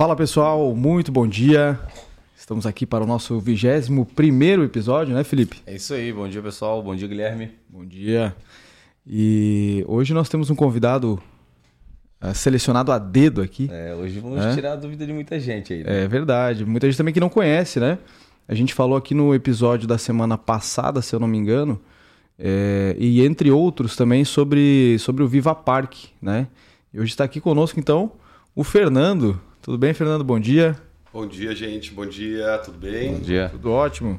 Fala pessoal, muito bom dia. Estamos aqui para o nosso 21 primeiro episódio, né, Felipe? É isso aí, bom dia pessoal, bom dia Guilherme. Bom dia. E hoje nós temos um convidado uh, selecionado a dedo aqui. É, hoje vamos é? tirar a dúvida de muita gente aí. Né? É verdade, muita gente também que não conhece, né? A gente falou aqui no episódio da semana passada, se eu não me engano, é, e entre outros também sobre, sobre o Viva Park, né? E hoje está aqui conosco então o Fernando. Tudo bem, Fernando? Bom dia. Bom dia, gente. Bom dia, tudo bem? Bom dia. Tudo ótimo.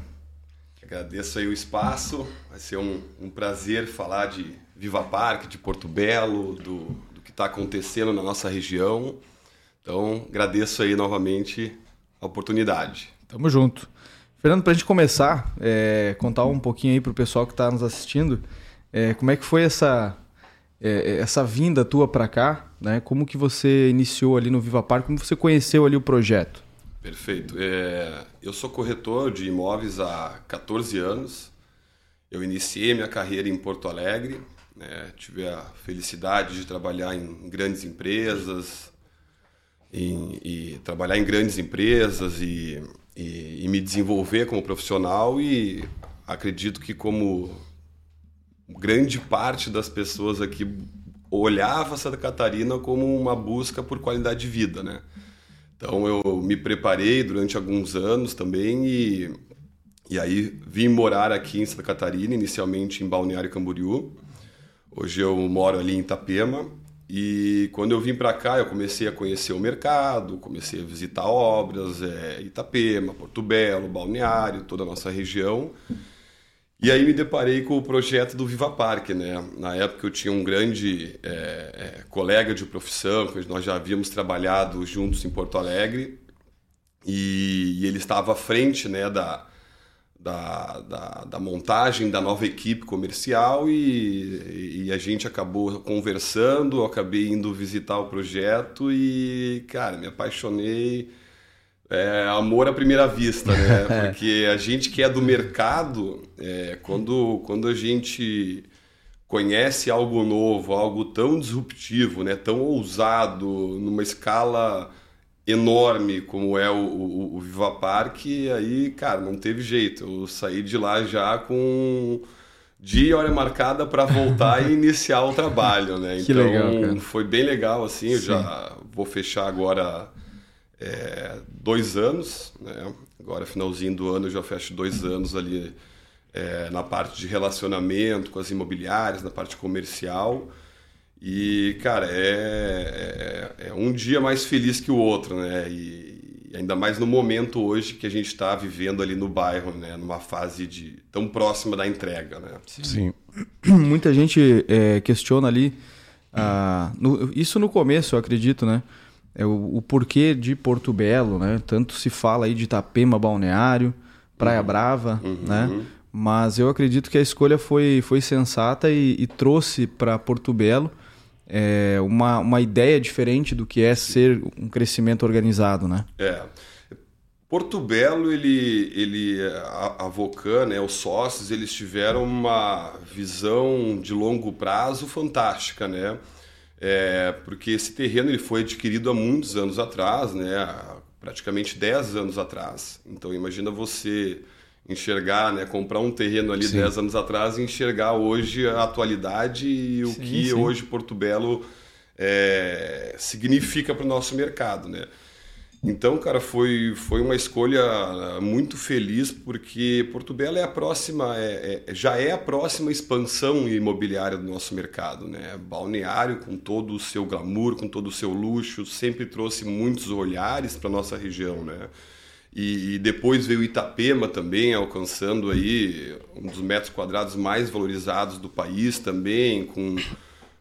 Agradeço aí o espaço. Vai ser um, um prazer falar de Viva Park, de Porto Belo, do, do que está acontecendo na nossa região. Então, agradeço aí novamente a oportunidade. Tamo junto. Fernando, para a gente começar, é, contar um pouquinho aí para o pessoal que está nos assistindo, é, como é que foi essa, é, essa vinda tua para cá, né? Como que você iniciou ali no Viva Park, como você conheceu ali o projeto? Perfeito. É, eu sou corretor de imóveis há 14 anos. Eu iniciei minha carreira em Porto Alegre, né? tive a felicidade de trabalhar em grandes empresas, em, e trabalhar em grandes empresas e e, e me desenvolver como profissional e acredito que como grande parte das pessoas aqui olhava Santa Catarina como uma busca por qualidade de vida, né? Então eu me preparei durante alguns anos também e, e aí vim morar aqui em Santa Catarina, inicialmente em Balneário Camboriú. Hoje eu moro ali em Itapema e quando eu vim para cá, eu comecei a conhecer o mercado, comecei a visitar obras, é, Itapema, Porto Belo, Balneário, toda a nossa região. E aí me deparei com o projeto do Viva Parque, né? Na época eu tinha um grande é, é, colega de profissão, nós já havíamos trabalhado juntos em Porto Alegre, e, e ele estava à frente, né, da, da, da, da, montagem da nova equipe comercial e, e, a gente acabou conversando, eu acabei indo visitar o projeto e, cara, me apaixonei. É, amor à primeira vista, né? Porque a gente que é do mercado, é, quando, quando a gente conhece algo novo, algo tão disruptivo, né? tão ousado, numa escala enorme como é o, o, o Viva Park, aí, cara, não teve jeito. Eu saí de lá já com dia e hora marcada para voltar e iniciar o trabalho, né? Que então, legal, foi bem legal, assim. Sim. Eu já vou fechar agora é, dois anos, né? Agora, finalzinho do ano, eu já fecho dois anos ali é, na parte de relacionamento com as imobiliárias, na parte comercial. E, cara, é, é, é, um dia mais feliz que o outro, né? E, e ainda mais no momento hoje que a gente está vivendo ali no bairro, né? Numa fase de tão próxima da entrega, né? Sim. Sim. Muita gente é, questiona ali, ah, no, isso no começo, eu acredito, né? É o, o, porquê de Porto Belo, né? Tanto se fala aí de Itapema, Balneário, Praia uhum. Brava, uhum. né? Mas eu acredito que a escolha foi, foi sensata e, e trouxe para Porto Belo é, uma, uma ideia diferente do que é ser um crescimento organizado, né? É. Porto Belo, ele, ele a, a Vocan, né, os sócios, eles tiveram uma visão de longo prazo fantástica, né? É, porque esse terreno ele foi adquirido há muitos anos atrás, né? praticamente 10 anos atrás. Então imagina você enxergar, né, comprar um terreno ali sim. 10 anos atrás e enxergar hoje a atualidade e o sim, que sim. hoje Porto Belo é, significa para o nosso mercado, né? Então, cara, foi, foi uma escolha muito feliz porque Porto Belo é a próxima, é, é, já é a próxima expansão imobiliária do nosso mercado, né? Balneário com todo o seu glamour, com todo o seu luxo, sempre trouxe muitos olhares para nossa região, né? E, e, depois veio Itapema também, alcançando aí um dos metros quadrados mais valorizados do país também, com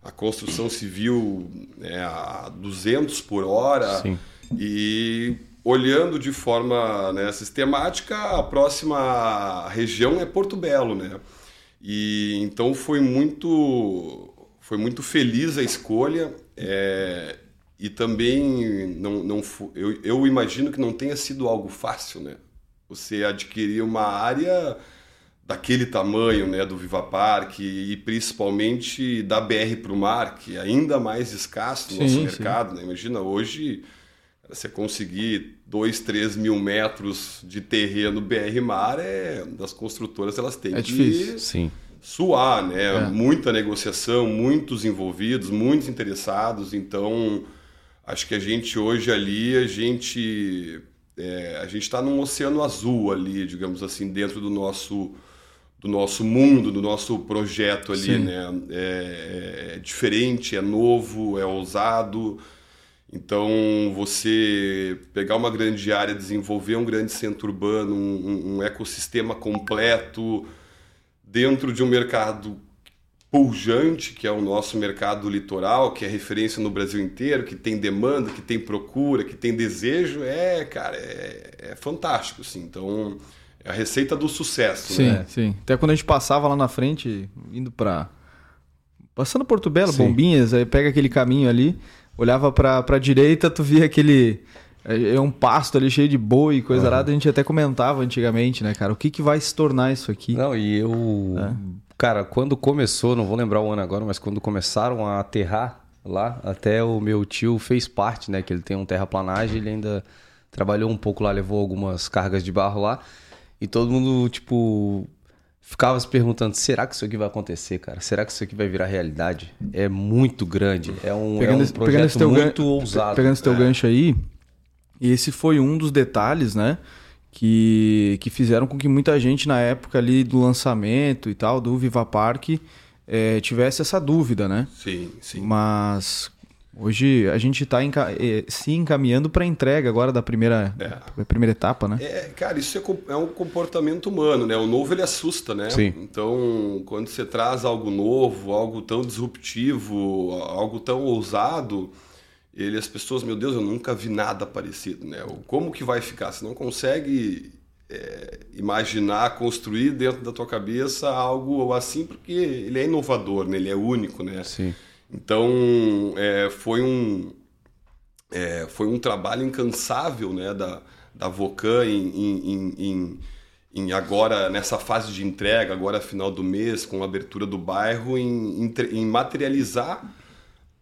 a construção civil né, a 200 por hora. Sim. E olhando de forma né, sistemática, a próxima região é Porto Belo, né? E então foi muito foi muito feliz a escolha. É, e também não, não eu, eu imagino que não tenha sido algo fácil, né? Você adquirir uma área daquele tamanho, né, do Viva Park e principalmente da BR para o mar, que é ainda mais escasso no sim, nosso mercado, né? Imagina hoje você conseguir 2, 3 mil metros de terreno BR Mar, é, das construtoras elas têm é que difícil. Sim. suar, né? É. Muita negociação, muitos envolvidos, muitos interessados. Então, acho que a gente hoje ali, a gente é, a gente está num oceano azul ali, digamos assim, dentro do nosso do nosso mundo, do nosso projeto ali, Sim. né? É, é, diferente, é novo, é ousado. Então, você pegar uma grande área, desenvolver um grande centro urbano, um, um ecossistema completo dentro de um mercado pujante, que é o nosso mercado litoral, que é referência no Brasil inteiro, que tem demanda, que tem procura, que tem desejo, é, cara, é, é fantástico, assim. Então, é a receita do sucesso, sim, né? Sim, Até quando a gente passava lá na frente, indo para passando Porto Belo, sim. Bombinhas, aí pega aquele caminho ali, olhava para a direita, tu via aquele é, é um pasto ali cheio de boi e coisa uhum. a gente até comentava antigamente, né, cara? O que, que vai se tornar isso aqui? Não, e eu. É. Cara, quando começou, não vou lembrar o ano agora, mas quando começaram a aterrar lá, até o meu tio fez parte, né? Que ele tem um terraplanagem, ele ainda trabalhou um pouco lá, levou algumas cargas de barro lá. E todo mundo, tipo, ficava se perguntando: será que isso aqui vai acontecer, cara? Será que isso aqui vai virar realidade? É muito grande. É um, pegando, é um projeto muito ousado. Pegando esse teu é. gancho aí, e esse foi um dos detalhes, né? Que, que fizeram com que muita gente na época ali do lançamento e tal, do Viva Park, é, tivesse essa dúvida, né? Sim, sim. Mas Hoje a gente está eh, se encaminhando para a entrega agora da primeira, é. primeira etapa, né? É, cara, isso é, é, um comportamento humano, né? O novo ele assusta, né? Sim. Então, quando você traz algo novo, algo tão disruptivo, algo tão ousado, ele, as pessoas, meu Deus, eu nunca vi nada parecido, né? Como que vai ficar? Você não consegue é, imaginar, construir dentro da tua cabeça algo assim, porque ele é inovador, né? Ele é único, né? Sim. Então, é, foi um é, foi um trabalho incansável, né? Da, da Vocan em, em, em, em, agora nessa fase de entrega, agora final do mês, com a abertura do bairro, em, em materializar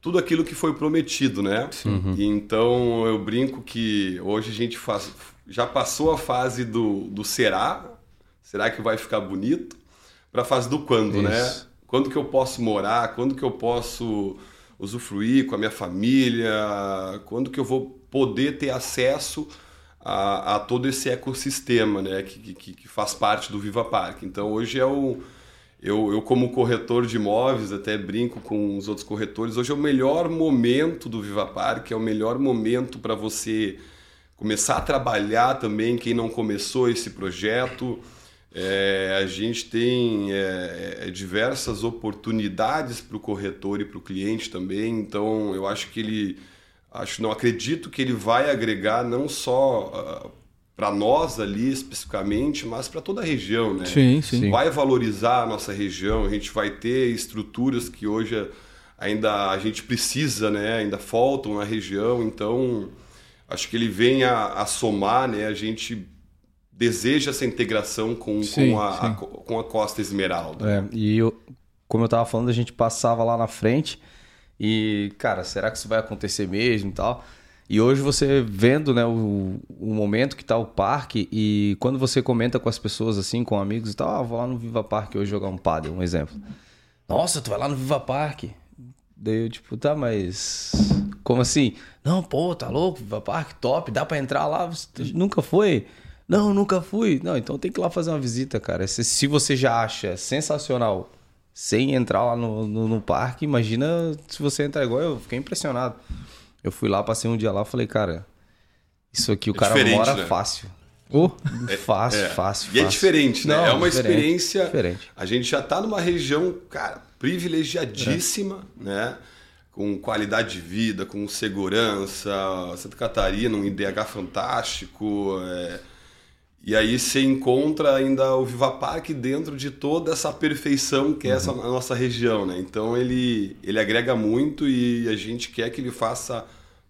tudo aquilo que foi prometido, né? Uhum. Então eu brinco que hoje a gente faz, já passou a fase do, do será, será que vai ficar bonito, para a fase do quando, né? Isso. né? Quando que eu posso morar, quando que eu posso usufruir com a minha família, quando que eu vou poder ter acesso a, a todo esse ecossistema, né? Que, que, que faz parte do Viva Parque. Então hoje é o eu, eu, como corretor de imóveis, até brinco com os outros corretores, hoje é o melhor momento do Viva Parque, é o melhor momento para você começar a trabalhar também, quem não começou esse projeto. É, a gente tem é, é diversas oportunidades para o corretor e para o cliente também, então eu acho que ele, acho não acredito que ele vai agregar não só uh, para nós ali especificamente, mas para toda a região, né? Sim, sim. Vai valorizar a nossa região, a gente vai ter estruturas que hoje ainda a gente precisa, né? Ainda faltam na região, então acho que ele vem a, a somar, né? A gente deseja essa integração com, sim, com, a, a, com a Costa Esmeralda. É, e eu, como eu estava falando, a gente passava lá na frente e, cara, será que isso vai acontecer mesmo e tal? E hoje você vendo né, o, o momento que está o parque e quando você comenta com as pessoas assim, com amigos e tal, ah, vou lá no Viva Parque hoje jogar um paddle, um exemplo. Nossa, tu vai lá no Viva Parque? Daí eu tipo, tá, mas como assim? Não, pô, tá louco, Viva Parque, top, dá para entrar lá, você nunca foi? Não, nunca fui. Não, então tem que ir lá fazer uma visita, cara. Se, se você já acha sensacional sem entrar lá no, no, no parque, imagina se você entrar igual eu, fiquei impressionado. Eu fui lá, passei um dia lá falei, cara, isso aqui o é cara mora né? fácil. Oh, é, fácil, é. fácil, E é diferente, né? Não, é uma diferente, experiência. Diferente. A gente já está numa região, cara, privilegiadíssima, é. né? Com qualidade de vida, com segurança. Santa Catarina, um IDH fantástico. É... E aí você encontra ainda o Viva Parque dentro de toda essa perfeição que é essa uhum. a nossa região, né? Então ele, ele agrega muito e a gente quer que ele faça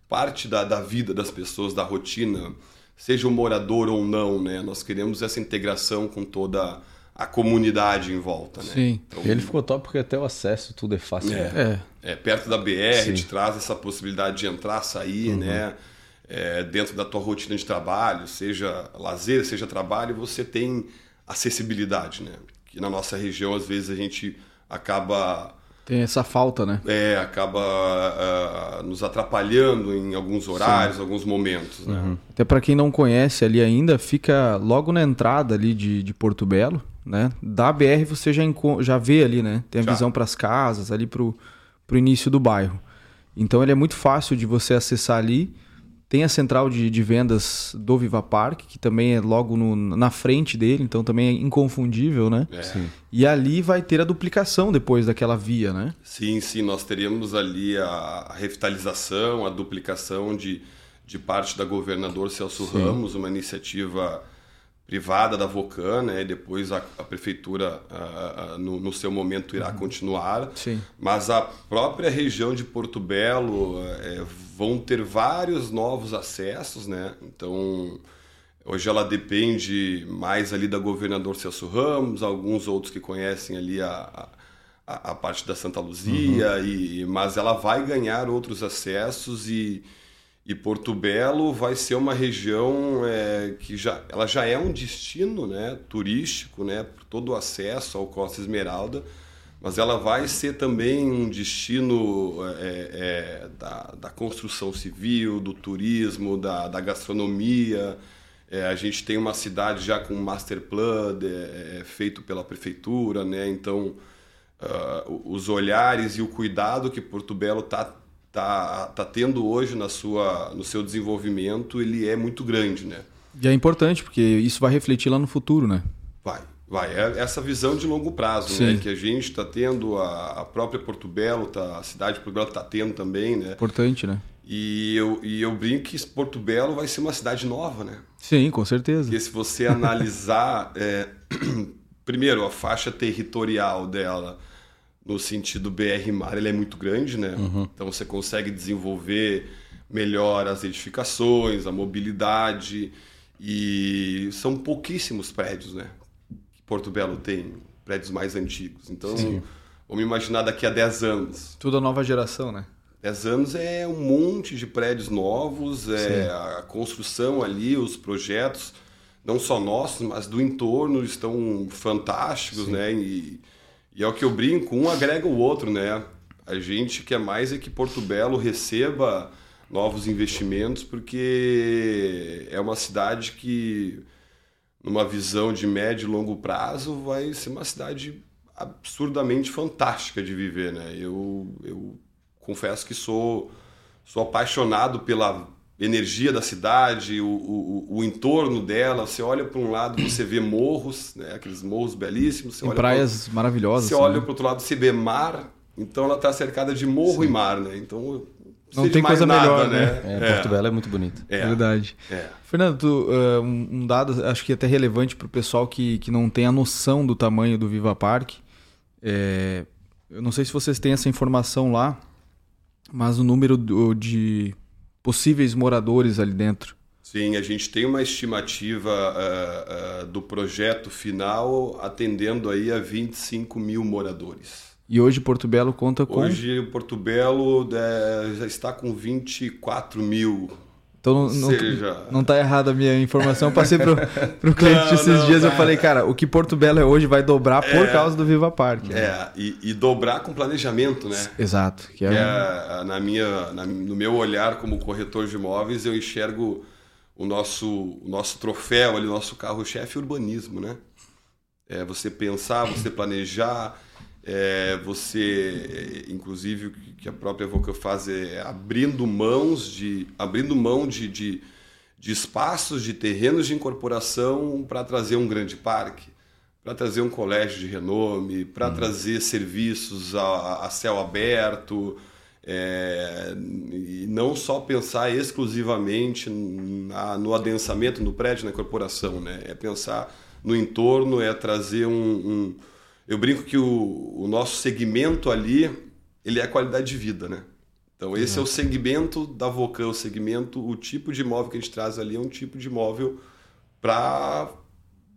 parte da, da vida das pessoas, da rotina, seja um morador ou não, né? Nós queremos essa integração com toda a comunidade em volta, né? Sim. Então, ele ficou top porque até o acesso tudo é fácil. É, né? é. é perto da BR, Sim. te traz essa possibilidade de entrar, sair, uhum. né? É, dentro da tua rotina de trabalho, seja lazer, seja trabalho, você tem acessibilidade, né? Que na nossa região às vezes a gente acaba tem essa falta, né? É, acaba uh, nos atrapalhando em alguns horários, Sim. alguns momentos. Né? Uhum. Até para quem não conhece ali ainda, fica logo na entrada ali de, de Porto Belo, né? Da BR você já, já vê ali, né? Tem a já. visão para as casas, ali para o início do bairro. Então ele é muito fácil de você acessar ali tem a central de, de vendas do Viva Park, que também é logo no, na frente dele, então também é inconfundível, né? É. E ali vai ter a duplicação depois daquela via, né? Sim, sim, nós teríamos ali a, a revitalização, a duplicação de, de parte da governador Celso sim. Ramos, uma iniciativa privada da Vocan, né? depois a, a prefeitura, a, a, no, no, seu momento, irá uhum. continuar. Sim. Mas a própria região de Porto Belo é, vão ter vários novos acessos, né? Então, hoje ela depende mais ali da governador Celso Ramos, alguns outros que conhecem ali a, a, parte da Santa Luzia, uhum. e, mas ela vai ganhar outros acessos e e Porto Belo vai ser uma região é, que já, ela já é um destino né, turístico, né, por todo o acesso ao Costa Esmeralda, mas ela vai ser também um destino é, é, da, da, construção civil, do turismo, da, da gastronomia. É, a gente tem uma cidade já com master plan é, é, feito pela prefeitura, né? então uh, os olhares e o cuidado que Porto Belo está tá, tá tendo hoje na sua, no seu desenvolvimento, ele é muito grande, né? E é importante, porque isso vai refletir lá no futuro, né? Vai, vai. É essa visão de longo prazo, né? Sim. né? Que a gente está tendo, a, a, própria Porto Belo, tá, a cidade de Porto Belo está tendo também, né? Importante, né? E eu, e eu brinco que Porto Belo vai ser uma cidade nova, né? Sim, com certeza. Porque se você analisar, é, primeiro, a faixa territorial dela, no sentido BR-Mar, ele é muito grande, né? Uhum. Então você consegue desenvolver melhor as edificações, a mobilidade e são pouquíssimos prédios, né? Que Porto Belo tem prédios mais antigos. Então, Sim. vamos imaginar daqui a 10 anos. Tudo a nova geração, né? 10 anos é um monte de prédios novos, é Sim. a construção ali, os projetos, não só nossos, mas do entorno estão fantásticos, Sim. né? E, e é o que eu brinco, um agrega o outro, né? A gente quer mais é que Porto Belo receba novos investimentos, porque é uma cidade que, numa visão de médio e longo prazo, vai ser uma cidade absurdamente fantástica de viver, né? Eu, eu confesso que sou, sou apaixonado pela energia da cidade, o, o, o entorno dela. Você olha para um lado, você vê morros, né? aqueles morros belíssimos. Tem praias pra... maravilhosas. Você olha né? para o outro lado, você vê mar. Então ela está cercada de morro Sim. e mar, né? Então não tem coisa nada, melhor, né? né? É, Porto Belo é muito bonito. É. Verdade. É. Fernando, tu, uh, um dado acho que é até relevante para o pessoal que, que não tem a noção do tamanho do Viva Park. É, eu não sei se vocês têm essa informação lá, mas o número de possíveis moradores ali dentro? Sim, a gente tem uma estimativa uh, uh, do projeto final atendendo aí a 25 mil moradores. E hoje Porto Belo conta com? Hoje Porto Belo é, já está com 24 mil então não, Seja... não tá errada a minha informação. Passei pro, pro cliente não, esses não, dias eu falei, cara, o que Porto Belo é hoje vai dobrar por é, causa do Viva Park. É, e, e, dobrar com planejamento, né? Exato. Que é, que é na minha, na, no meu olhar como corretor de imóveis, eu enxergo o nosso, o nosso troféu ali, o nosso carro-chefe urbanismo, né? É você pensar, você planejar, é, você, inclusive, o que a própria Evoca faz é abrindo mãos de, abrindo mão de, de, de espaços, de terrenos de incorporação para trazer um grande parque, para trazer um colégio de renome, para uhum. trazer serviços a, a céu aberto, é, e não só pensar exclusivamente na, no adensamento no prédio, na incorporação, né? é pensar no entorno, é trazer um, um eu brinco que o, o nosso segmento ali, ele é a qualidade de vida, né? Então esse uhum. é o segmento da Vocan, o segmento, o tipo de imóvel que a gente traz ali é um tipo de imóvel para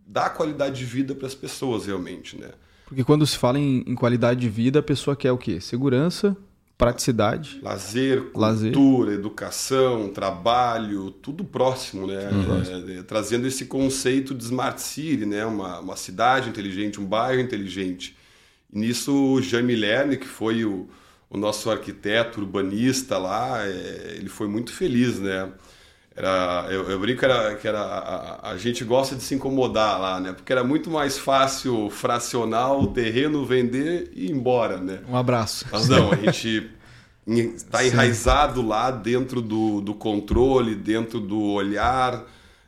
dar qualidade de vida para as pessoas realmente, né? Porque quando se fala em, em, qualidade de vida, a pessoa quer o quê? Segurança, praticidade. Lazer, cultura, Lazer. educação, trabalho, tudo próximo, né? Uhum. É, é, trazendo esse conceito de Smart City, né? Uma, uma cidade inteligente, um bairro inteligente. E nisso o Jean Milerne, que foi o, o nosso arquiteto urbanista lá, é, ele foi muito feliz, né? Era, eu, eu brinco que era, que era a, a, gente gosta de se incomodar lá, né? Porque era muito mais fácil fracionar o terreno, vender e ir embora, né? Um abraço. Mas não, a gente está enraizado lá dentro do, do controle, dentro do olhar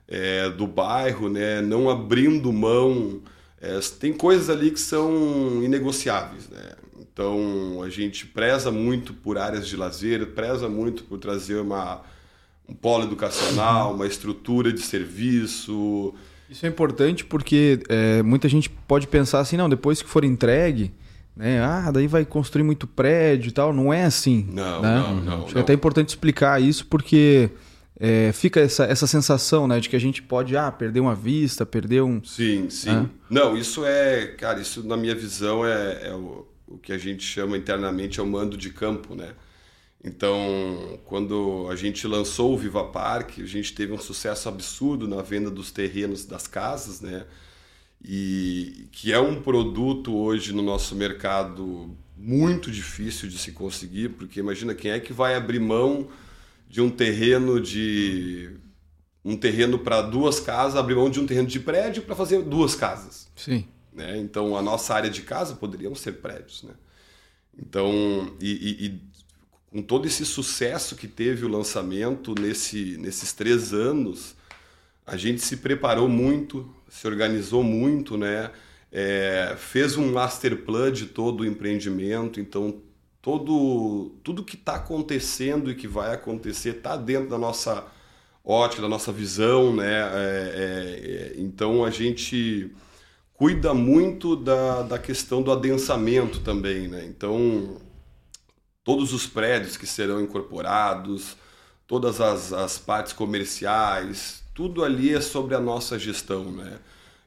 é, do bairro, né? Não abrindo mão. É, tem coisas ali que são inegociáveis, né? Então a gente preza muito por áreas de lazer, preza muito por trazer uma um polo educacional, uma estrutura de serviço. Isso é importante porque é, muita gente pode pensar assim, não, depois que for entregue, né, ah, daí vai construir muito prédio e tal. Não é assim. Não, né? não, não. Acho não. é até importante explicar isso porque é, fica essa, essa sensação, né, de que a gente pode ah, perder uma vista, perder um. Sim, sim. Né? Não, isso é, cara, isso na minha visão é, é o, o que a gente chama internamente é o mando de campo, né? Então, quando a gente lançou o Viva Parque, a gente teve um sucesso absurdo na venda dos terrenos das casas, né? E que é um produto hoje no nosso mercado muito difícil de se conseguir, porque imagina quem é que vai abrir mão de um terreno de um terreno para duas casas, abrir mão de um terreno de prédio para fazer duas casas. Sim. Né? Então a nossa área de casa poderiam ser prédios, né? Então e, e, com todo esse sucesso que teve o lançamento nesse, nesses três anos, a gente se preparou muito, se organizou muito, né? É, fez um master plan de todo o empreendimento, então todo tudo que está acontecendo e que vai acontecer está dentro da nossa ótica, da nossa visão, né? É, é, é, então a gente cuida muito da, da questão do adensamento também, né? Então todos os prédios que serão incorporados, todas as, as partes comerciais, tudo ali é sobre a nossa gestão, né?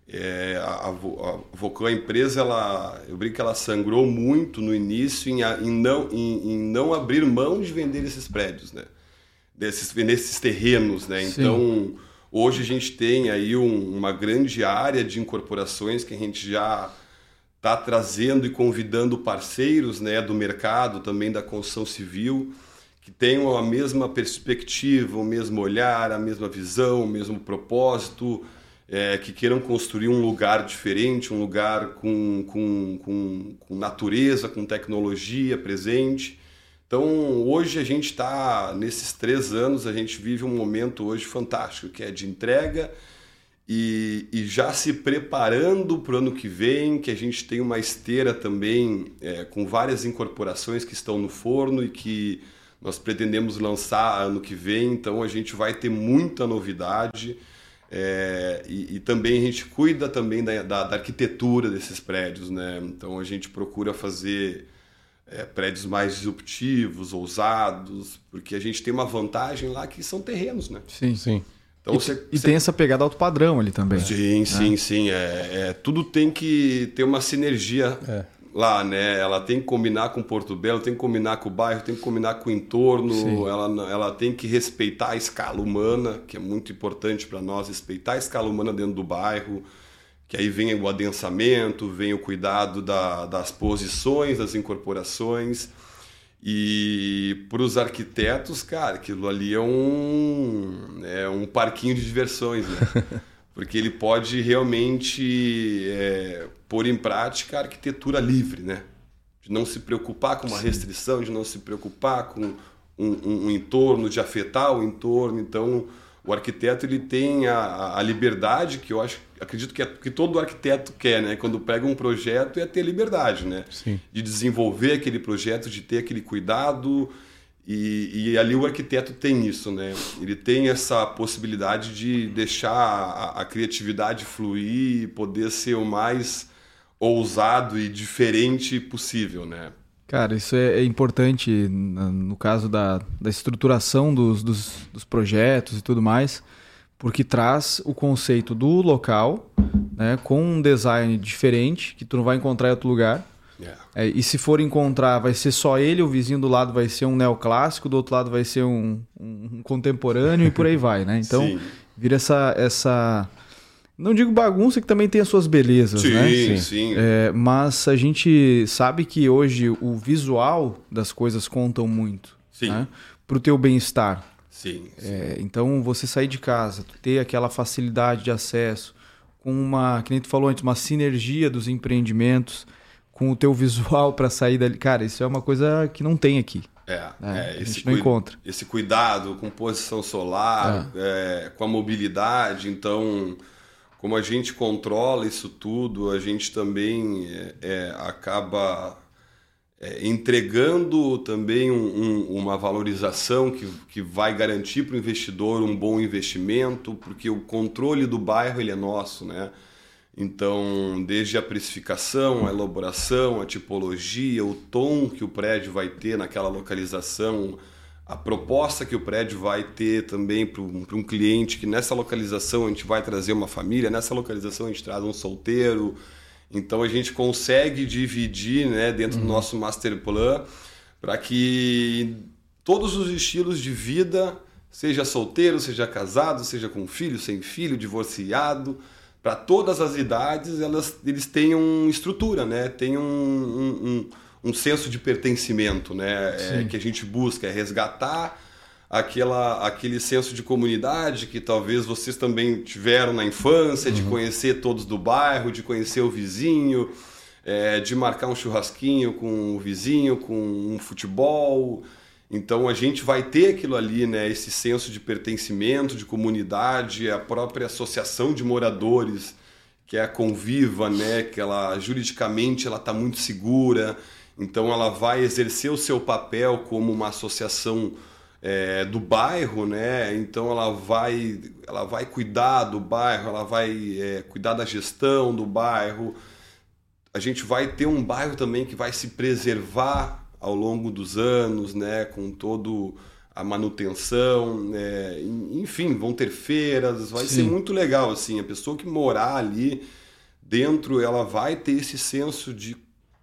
É, a, a, a empresa, ela, eu brinco que ela sangrou muito no início em, em não, em, em, não abrir mão de vender esses prédios, né? Desses, nesses terrenos, né? Sim. Então, hoje a gente tem aí um, uma grande área de incorporações que a gente já está trazendo e convidando parceiros né, do mercado, também da construção civil, que tenham a mesma perspectiva, o mesmo olhar, a mesma visão, o mesmo propósito, é, que queiram construir um lugar diferente, um lugar com, com, com, com natureza, com tecnologia presente. Então, hoje a gente está, nesses três anos, a gente vive um momento hoje fantástico, que é de entrega e, e, já se preparando para o ano que vem, que a gente tem uma esteira também é, com várias incorporações que estão no forno e que nós pretendemos lançar ano que vem, então a gente vai ter muita novidade é, e, e, também a gente cuida também da, da, da, arquitetura desses prédios, né? Então a gente procura fazer é, prédios mais disruptivos, ousados, porque a gente tem uma vantagem lá que são terrenos, né? Sim, sim. Então, e, você, e você... tem essa pegada alto padrão ali também. Sim, né? sim, sim. É, é, tudo tem que ter uma sinergia é. lá, né? Ela tem que combinar com Porto Belo, tem que combinar com o bairro, tem que combinar com o entorno. Ela, ela tem que respeitar a escala humana, que é muito importante para nós, respeitar a escala humana dentro do bairro. Que aí vem o adensamento, vem o cuidado da, das posições das incorporações. E para os arquitetos, cara, aquilo ali é um, é um parquinho de diversões, né? Porque ele pode realmente é, pôr em prática a arquitetura livre, né? De não se preocupar com uma restrição, de não se preocupar com um, um, um entorno, de afetar o entorno. Então, o arquiteto ele tem a, a liberdade que eu acho, acredito que, é, que todo arquiteto quer, né? Quando pega um projeto é ter liberdade, né? Sim. De desenvolver aquele projeto, de ter aquele cuidado e, e, ali o arquiteto tem isso, né? Ele tem essa possibilidade de deixar a, a criatividade fluir e poder ser o mais ousado e diferente possível, né? Cara, isso é, é importante no caso da, da estruturação dos, dos, dos, projetos e tudo mais, porque traz o conceito do local, né, com um design diferente, que tu não vai encontrar em outro lugar, É, e se for encontrar, vai ser só ele, o vizinho do lado vai ser um neoclássico, do outro lado vai ser um, um contemporâneo e por aí vai, né? Então Sim. vira essa, essa. Não digo bagunça, que também tem as suas belezas, Sim, né? sim. É, mas a gente sabe que hoje o visual das coisas contam muito. Sim. Né? Pro teu bem-estar. Sim, sim. É, então, você sair de casa, ter aquela facilidade de acesso, com uma, que nem tu falou antes, uma sinergia dos empreendimentos, com o teu visual para sair dali. Cara, isso é uma coisa que não tem aqui. É, É, é, a esse, gente não cui- encontra. esse cuidado com posição solar, é, com a mobilidade. Então, como a gente controla isso tudo, a gente também é, é, acaba é, entregando também um- um- uma valorização que, que vai garantir para o investidor um bom investimento, porque o controle do bairro ele é nosso, né? Então, desde a precificação, a elaboração, a tipologia, o tom que o prédio vai ter naquela localização, a proposta que o prédio vai ter também para um, cliente, que nessa localização a gente vai trazer uma família, nessa localização a gente traz um solteiro. Então, a gente consegue dividir né, dentro do nosso master plan para que todos os estilos de vida, seja solteiro, seja casado, seja com filho, sem filho, divorciado, para todas as idades, elas, eles tenham estrutura, né? Tenham um, um, um, um senso de pertencimento, né? É, que a gente busca, é resgatar aquela, aquele senso de comunidade que talvez vocês também tiveram na infância, de conhecer todos do bairro, de conhecer o vizinho, é, de marcar um churrasquinho com o vizinho, com um futebol. Então a gente vai ter aquilo ali, né? Esse senso de pertencimento, de comunidade, a própria associação de moradores, que é a Conviva, né? Que ela juridicamente ela está muito segura. Então ela vai exercer o seu papel como uma associação é, do bairro, né? Então ela vai, ela vai cuidar do bairro, ela vai é, cuidar da gestão do bairro. A gente vai ter um bairro também que vai se preservar ao longo dos anos, né? Com todo a manutenção, né? enfim, vão ter feiras, vai Sim. ser muito legal assim. A pessoa que morar ali dentro, ela vai ter esse senso de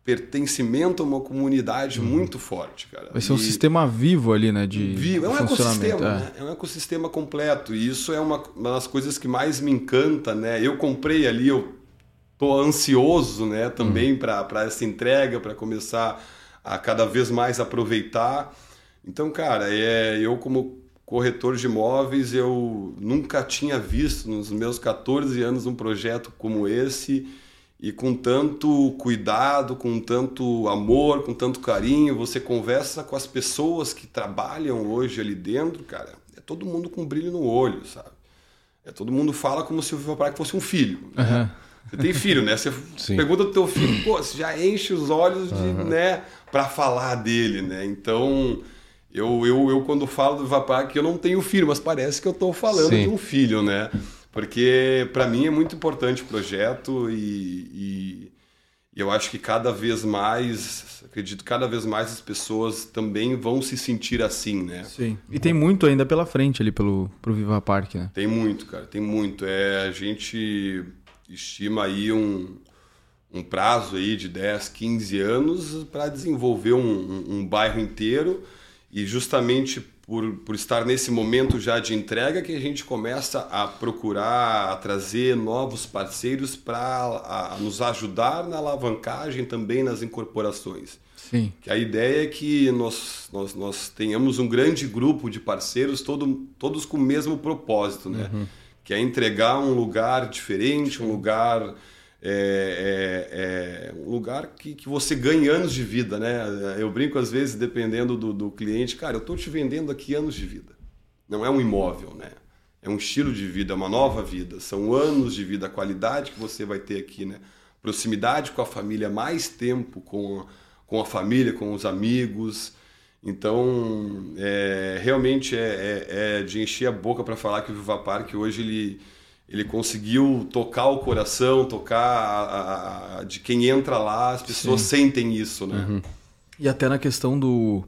pertencimento a uma comunidade muito forte, cara. Vai ser um E- sistema vivo ali, né? De Vivo. É um ecossistema, é. né? É um ecossistema completo. E isso é uma, uma das coisas que mais me encanta, né? Eu comprei ali, eu tô ansioso, né? Também para para essa entrega, para começar a cada vez mais aproveitar. Então, cara, é, eu como corretor de imóveis, eu nunca tinha visto nos meus 14 anos um projeto como esse e com tanto cuidado, com tanto amor, com tanto carinho, você conversa com as pessoas que trabalham hoje ali dentro, cara, é todo mundo com brilho no olho, sabe? É todo mundo fala como se o Viva Parque fosse um filho. né? Aham. Você tem filho, né? Você Sim. pergunta do teu filho, pô, você já enche os olhos de, né, para falar dele, né? Então, eu, eu, eu quando falo do Viva Parque, eu não tenho filho, mas parece que eu estou falando Sim. de um filho, né? Porque para mim é muito importante o projeto e, e eu acho que cada vez mais, acredito, cada vez mais as pessoas também vão se sentir assim, né? Sim. E tem muito ainda pela frente ali pelo, pro Viva Park, né? Tem muito, cara, tem muito. É, a gente estima aí um, um prazo aí de 10, 15 anos para desenvolver um, um, um bairro inteiro e justamente por, por estar nesse momento já de entrega que a gente começa a procurar, a trazer novos parceiros para nos ajudar na alavancagem também nas incorporações. Sim. Que a ideia é que nós, nós, nós tenhamos um grande grupo de parceiros, todo, todos com o mesmo propósito, né? Que é entregar um lugar diferente, um lugar. É, é, é, um lugar que, que você ganhe anos de vida, né? Eu brinco às vezes, dependendo do, do cliente, cara, eu estou te vendendo aqui anos de vida. Não é um imóvel, né? É um estilo de vida, é uma nova vida. São anos de vida, a qualidade que você vai ter aqui, né? Proximidade com a família, mais tempo com, com a família, com os amigos. Então, é, realmente é, é- é de encher a boca para falar que o Viva Parque hoje ele, ele conseguiu tocar o coração, tocar a- a- a- de quem entra lá, as pessoas sentem isso, né? E até na questão do,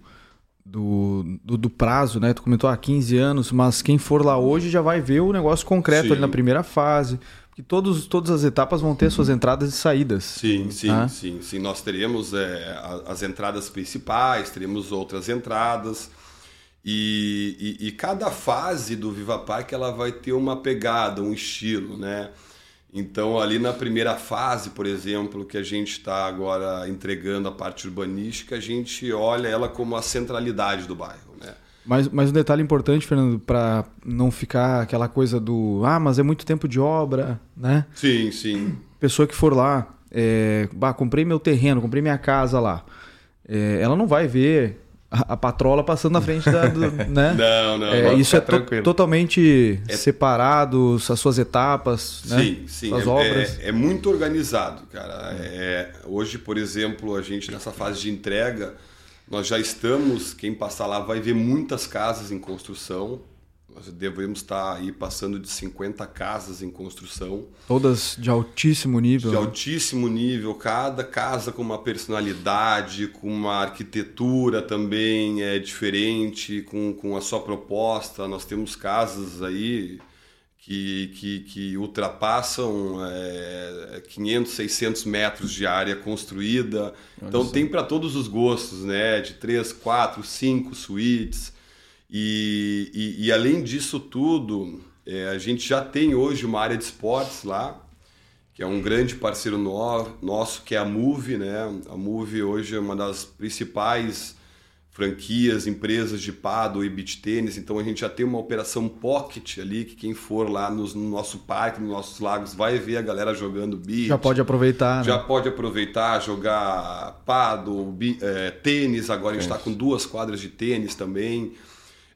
do, do, do prazo, né? Tu comentou há 15 anos, mas quem for lá hoje já vai ver o negócio concreto Sim. ali na primeira fase. que todos, todas as etapas vão ter suas entradas e saídas. Sim, sim, Ah. sim, sim. Nós teremos é, as entradas principais, teremos outras entradas. E, e- e cada fase do Viva Park ela vai ter uma pegada, um estilo, né? Então, ali na primeira fase, por exemplo, que a gente está agora entregando a parte urbanística, a gente olha ela como a centralidade do bairro, né? Mas, mas um detalhe importante, Fernando, para não ficar aquela coisa do ah, mas é muito tempo de obra, né? Sim, sim. Pessoa que for lá, é, bah, comprei meu terreno, comprei minha casa lá, é, ela não vai ver a, a patrola passando na frente da, do, né? Não, não. É, isso é to- totalmente separado, as suas etapas, né? Sim, sim. Suas é, obras. É, é muito organizado, cara. É, hoje, por exemplo, a gente nessa fase de entrega, nós já estamos, quem passar lá vai ver muitas casas em construção. Nós devemos estar aí passando de 50 casas em construção, Todas de altíssimo nível. de né? altíssimo nível, cada casa com uma personalidade, com uma arquitetura também é diferente, com, com a sua proposta. Nós temos casas aí que, que, que ultrapassam é, 500, 600 metros de área construída. então tem para todos os gostos, né? De 3, 4, 5 suítes. E, e, e além disso tudo, é, a gente já tem hoje uma área de esportes lá, que é um grande parceiro no, nosso, que é a Move, né? A Move hoje é uma das principais franquias, empresas de paddle e beach tênis, então a gente já tem uma operação pocket ali, que quem for lá nos- no nosso parque, nos nossos lagos, vai ver a galera jogando beach. Já pode aproveitar, Já né? pode aproveitar, jogar bi- é, tênis, agora a gente está com duas quadras de tênis também.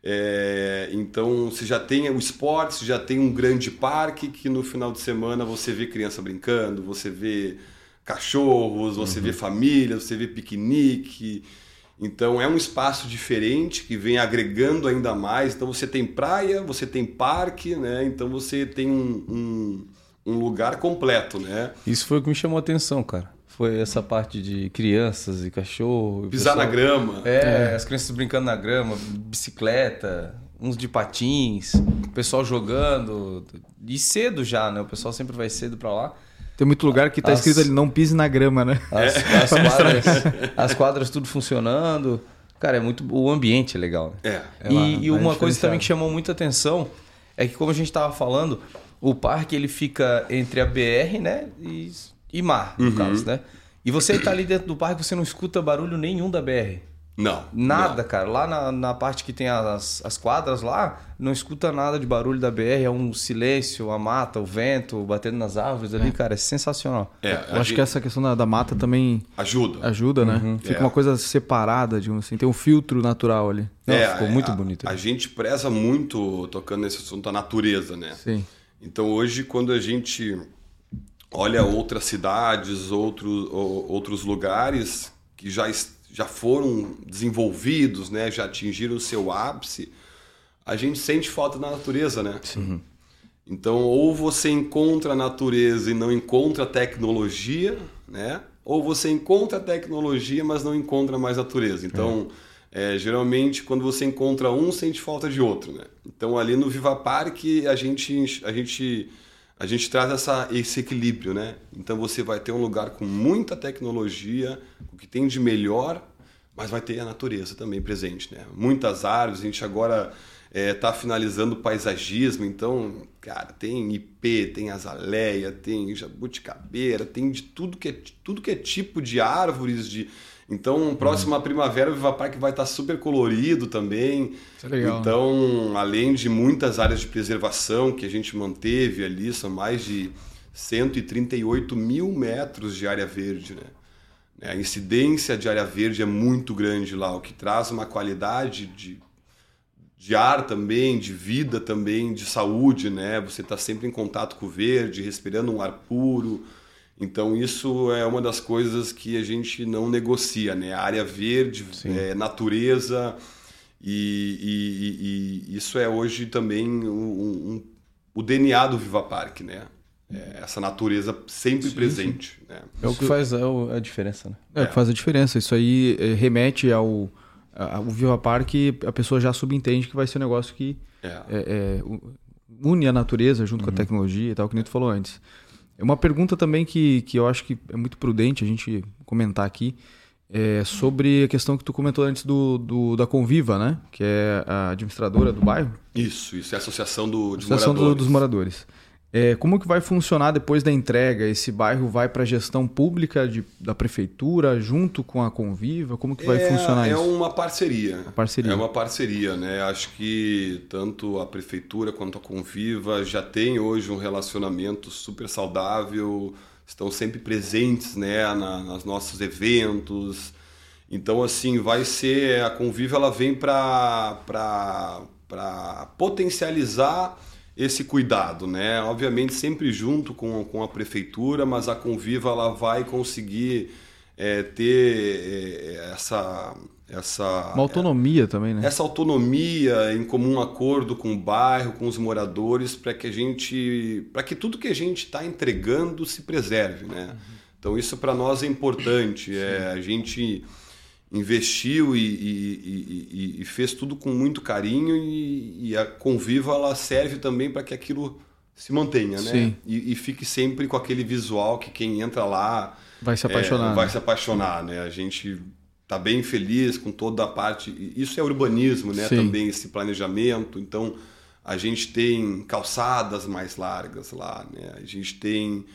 É, então você já tem o esporte, você já tem um grande parque que no final de semana você vê criança brincando, você vê cachorros, você vê família, você vê piquenique. Então é um espaço diferente que vem agregando ainda mais. Então você tem praia, você tem parque, né? Então você tem um, um, um lugar completo, né? Isso foi o que me chamou a atenção, cara. Foi essa parte de crianças e cachorro. Pisar na pessoal- grama. É, as crianças brincando na grama, bicicleta, uns de patins, o pessoal jogando. E cedo já, né? O pessoal sempre vai cedo pra lá. Tem muito lugar que tá As- escrito ali, não pise na grama, né? As, as quadras, as quadras tudo funcionando. Cara, é muito. O ambiente é legal, né? É. e lá, e é uma coisa também que chamou muita atenção é que, como a gente estava falando, o parque ele fica entre a BR, né? E, e mar, Uhum. no caso, né? E você tá ali dentro do parque, você não escuta barulho nenhum da BR. Não. Nada, cara. Lá na, na parte que tem as, as quadras lá, não escuta nada de barulho da BR. É um silêncio, a mata, o vento batendo nas árvores ali, cara. É sensacional. É, Eu a acho gente- que essa questão da, da mata também ajuda. ajuda, né? Fica É. uma coisa separada, digamos assim. Tem um filtro natural ali. Não, É, ficou a- muito bonito. A gente preza muito, tocando nesse assunto, a natureza, né? Sim. Então hoje, quando a gente olha outras cidades, outros, ou- outros lugares que já, já foram desenvolvidos, né? já atingiram o seu ápice, a gente sente falta da natureza, né? Então, ou você encontra a natureza e não encontra a tecnologia, né? Ou você encontra a tecnologia, mas não encontra mais a natureza. Então, é, geralmente, quando você encontra um, sente falta de outro, né? Então, ali no Viva Park, a gente, a gente, a gente traz essa, esse equilíbrio, né? Então, você vai ter um lugar com muita tecnologia, o que tem de melhor, mas vai ter a natureza também presente, né? Muitas árvores, a gente agora está finalizando o paisagismo, então, cara, tem ipê, tem azaleia, tem jabuticabeira, tem de tudo que é, tudo que é tipo de árvores, de... Então, próxima primavera o Viva Park vai estar super colorido também. Isso é legal? Então, além de muitas áreas de preservação que a gente manteve ali, são mais de 138 mil metros de área verde, né? A incidência de área verde é muito grande lá, o que traz uma qualidade de, de ar também, de vida também, de saúde, né? Você está sempre em contato com o verde, respirando um ar puro. Então isso é uma das coisas que a gente não negocia, né? A área verde, é, natureza e, e- e- isso é hoje também um- um- o DNA do Viva Park, né? É, essa natureza sempre presente, né? É o que faz a, a diferença, né? É, que faz a diferença. Isso aí eh, remete ao, ao Viva Park a pessoa já subentende que vai ser um negócio que É. é, é, o- une a natureza junto com a tecnologia e tal, que nem tu falou antes. É uma pergunta também que, que eu acho que é muito prudente a gente comentar aqui, é sobre a questão que tu comentou antes do, do da Conviva, né? Que é a administradora do bairro. Isso, isso é a associação do, de Associação do- moradores. dos moradores. É, como que vai funcionar depois da entrega? Esse bairro vai para a gestão pública de, da prefeitura junto com a Conviva? Como que vai é, funcionar é isso? uma parceria. parceria. É uma parceria, né? Acho que tanto a prefeitura quanto a Conviva já tem hoje um relacionamento super saudável, estão sempre presentes, né, na, nos nossos eventos. Então, assim, vai ser a Conviva ela vem para para potencializar esse cuidado, né? Obviamente sempre junto com, com a prefeitura, mas a Conviva ela vai conseguir é, ter é, essa essa Uma autonomia também, né? essa autonomia em comum acordo com o bairro, com os moradores, para que a gente, para que tudo que a gente está entregando se preserve, né? Então isso para nós é importante. É, a gente investiu e, e- e- e- fez tudo com muito carinho e, a Conviva ela serve também para que aquilo se mantenha, né? Sim. E, fique sempre com aquele visual que quem entra lá Vai se é, apaixonar. vai né? se apaixonar, né? A gente tá bem feliz com toda a parte. Isso é urbanismo, né? Sim. Também esse planejamento. Então a gente tem calçadas mais largas lá, né? A gente tem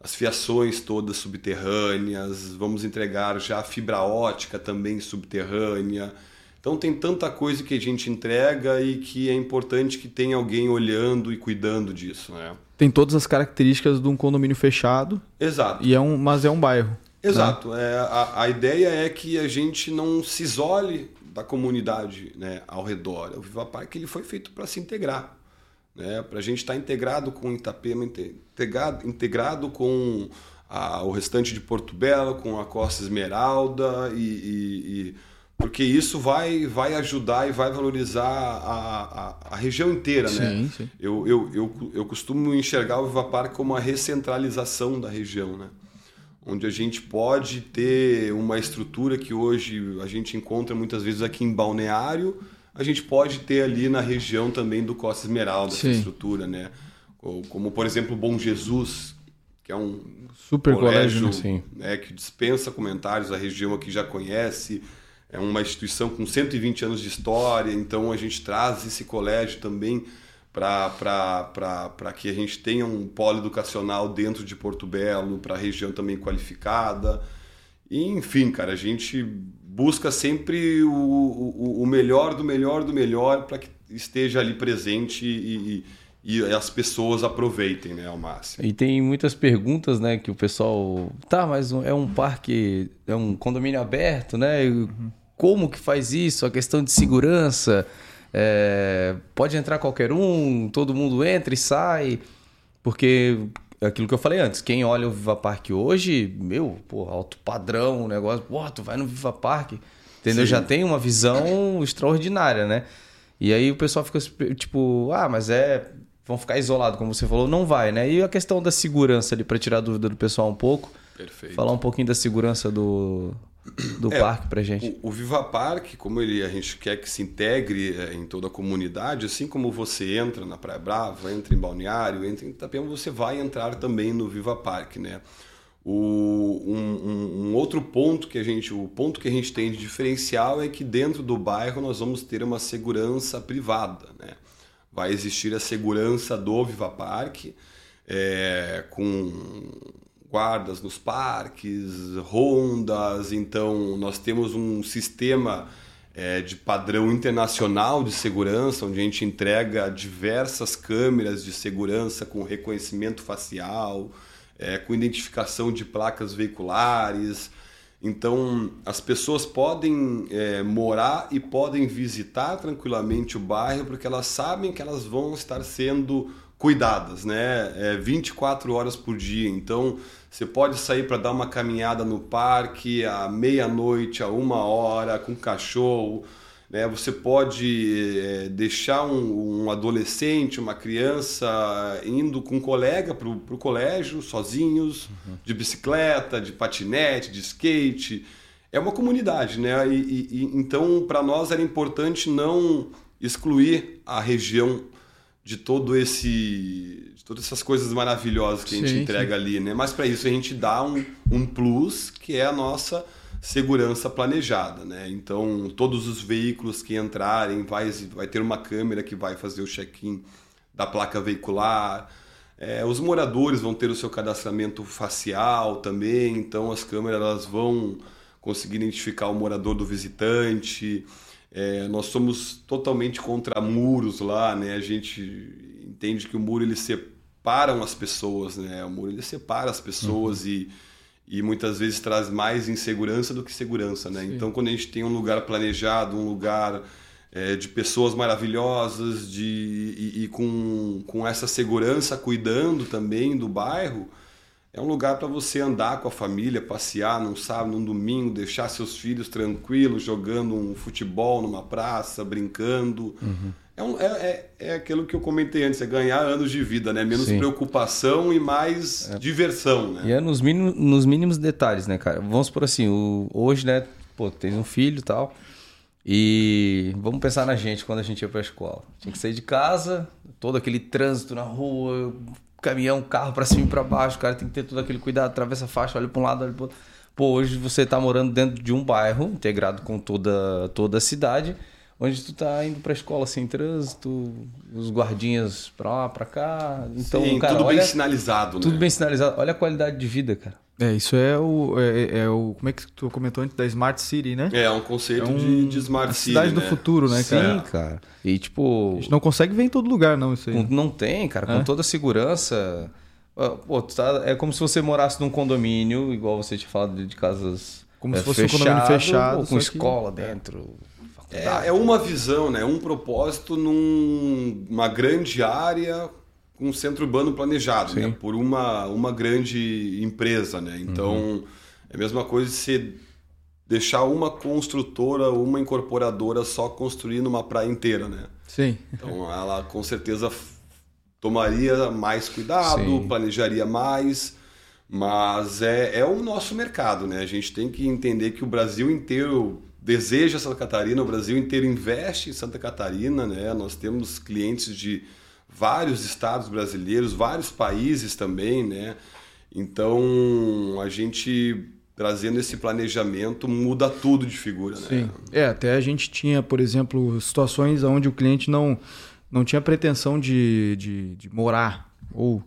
as fiações todas subterrâneas. Vamos entregar já fibra ótica também subterrânea. Então tem tanta coisa que a gente entrega e que é importante que tenha alguém olhando e cuidando disso, né? Tem todas as características de um condomínio fechado, Exato. e é um, mas é um bairro. Exato. É, a, a ideia é que a gente não se isole da comunidade né, ao redor. O Viva Parque ele foi feito para se integrar. Né? Para a gente estar integrado com Itapema, inte- integrado, integrado com a- o restante de Porto Belo, com a Costa Esmeralda, e, e- e- porque isso vai, vai ajudar e vai valorizar a, a, a região inteira. né? Sim, sim. Eu, eu, eu, eu costumo enxergar o Viva Parque como uma recentralização da região, né? Onde a gente pode ter uma estrutura que hoje a gente encontra muitas vezes aqui em Balneário, a gente pode ter ali na região também do Costa Esmeralda, essa Sim. estrutura, né? Ou Como, por exemplo, Bom Jesus, que é um Super colégio, colégio né? Sim. né, que dispensa comentários, a região aqui já conhece, é uma instituição com 120 anos de história, então a gente traz esse colégio também para que a gente tenha um polo educacional dentro de Porto Belo, para a região também qualificada. E, enfim, cara, a gente busca sempre o, o, o melhor do melhor do melhor para que esteja ali presente e, e, e as pessoas aproveitem né, ao máximo. E tem muitas perguntas, né, que o pessoal. Tá, mas é um parque, é um condomínio aberto, né? Como que faz isso? A questão de segurança. é, pode entrar qualquer um, todo mundo entra e sai. Porque aquilo que eu falei antes, quem olha o Viva Parque hoje, meu, pô, alto padrão, o negócio, pô, tu vai no Viva Parque, entendeu? Sim. Já tem uma visão extraordinária, né? E aí o pessoal fica tipo, ah, mas é. Vão ficar isolados, como você falou, não vai, né? E a questão da segurança ali, para tirar a dúvida do pessoal um pouco, Perfeito. falar um pouquinho da segurança do, do É, parque pra gente. O, o Viva Parque, como ele, a gente quer que se integre é, em toda a comunidade, assim como você entra na Praia Brava, entra em Balneário, entra em Itapema, você vai entrar também no Viva Parque, né? O, um, um- um outro ponto que a gente, o ponto que a gente tem de diferencial é que dentro do bairro nós vamos ter uma segurança privada, né? Vai existir a segurança do Viva Parque, é, com guardas nos parques, rondas. Então, nós temos um sistema é, de padrão internacional de segurança, onde a gente entrega diversas câmeras de segurança com reconhecimento facial, é, com identificação de placas veiculares. Então, as pessoas podem é, morar e podem visitar tranquilamente o bairro porque elas sabem que elas vão estar sendo cuidadas, né? É, 24 horas por dia. Então, você pode sair para dar uma caminhada no parque à meia-noite, a uma hora, com cachorro. Né? Você pode é, deixar um, um adolescente, uma criança indo com um colega para o colégio, sozinhos, de bicicleta, de patinete, de skate. É uma comunidade, né? E, e- e- então, para nós era importante não excluir a região de todo esse de todas essas coisas maravilhosas que a gente Sim, entrega ali, né? Mas para isso a gente dá um, um plus que é a nossa segurança planejada, né? Então todos os veículos que entrarem vai vai ter uma câmera que vai fazer o check-in da placa veicular. É, os moradores vão ter o seu cadastramento facial também, então as câmeras elas vão conseguir identificar o morador do visitante. É, nós somos totalmente contra muros lá, né? A gente entende que o muro ele separa as pessoas, né? O muro ele separa as pessoas uhum. e, e muitas vezes traz mais insegurança do que segurança, né? Sim. Então, quando a gente tem um lugar planejado, um lugar é, de pessoas maravilhosas, de e, e com, com essa segurança cuidando também do bairro, é um lugar para você andar com a família, passear num sábado, num domingo, deixar seus filhos tranquilos, jogando um futebol numa praça, brincando. Uhum. É, um, é, é, é, aquilo que eu comentei antes, é ganhar anos de vida, né? Menos Sim. preocupação e mais é. diversão, né? E é nos mínimos, nos mínimos detalhes, né, cara? Vamos por assim, o, hoje, né, pô, tem um filho e tal, e vamos pensar na gente quando a gente ia pra escola. Tinha que sair de casa, todo aquele trânsito na rua, caminhão, carro para cima e para baixo, o cara tem que ter todo aquele cuidado, atravessa a faixa, olha para um lado, olha para outro. Pô, hoje você tá morando dentro de um bairro integrado com toda, toda a cidade, onde tu tá indo para a escola sem trânsito, os guardinhas para lá, para cá. Então, Sim, cara, tudo olha, bem sinalizado, Tudo né? bem sinalizado. Olha a qualidade de vida, cara. É, isso é o, é, é, o. Como é que tu comentou antes da Smart City, né? É, um conceito é um, de, de Smart City. cidade né? do futuro, né, cara? Sim, cara. E tipo. A gente não consegue ver em todo lugar, não, isso aí. Não tem, cara. Com é? toda a segurança. Pô, tá, é como se você morasse num condomínio, igual você tinha falado de casas. Como é, se fosse fechado, um condomínio fechado. com escola dentro. É, é uma visão, né? Um propósito numa num, grande área com um centro urbano planejado, né? Por uma, uma grande empresa, né? Então, uhum. é a mesma coisa de você deixar uma construtora, uma incorporadora só construindo uma praia inteira, né? Sim. Então, ela com certeza tomaria mais cuidado, Sim. planejaria mais, mas é, é o nosso mercado, né? A gente tem que entender que o Brasil inteiro deseja Santa Catarina, o Brasil inteiro investe em Santa Catarina, né? Nós temos clientes de vários estados brasileiros, vários países também, né? Então, a gente trazendo esse planejamento muda tudo de figura, né? Sim. É, até a gente tinha, por exemplo, situações onde o cliente não, não tinha pretensão de, de, de morar ou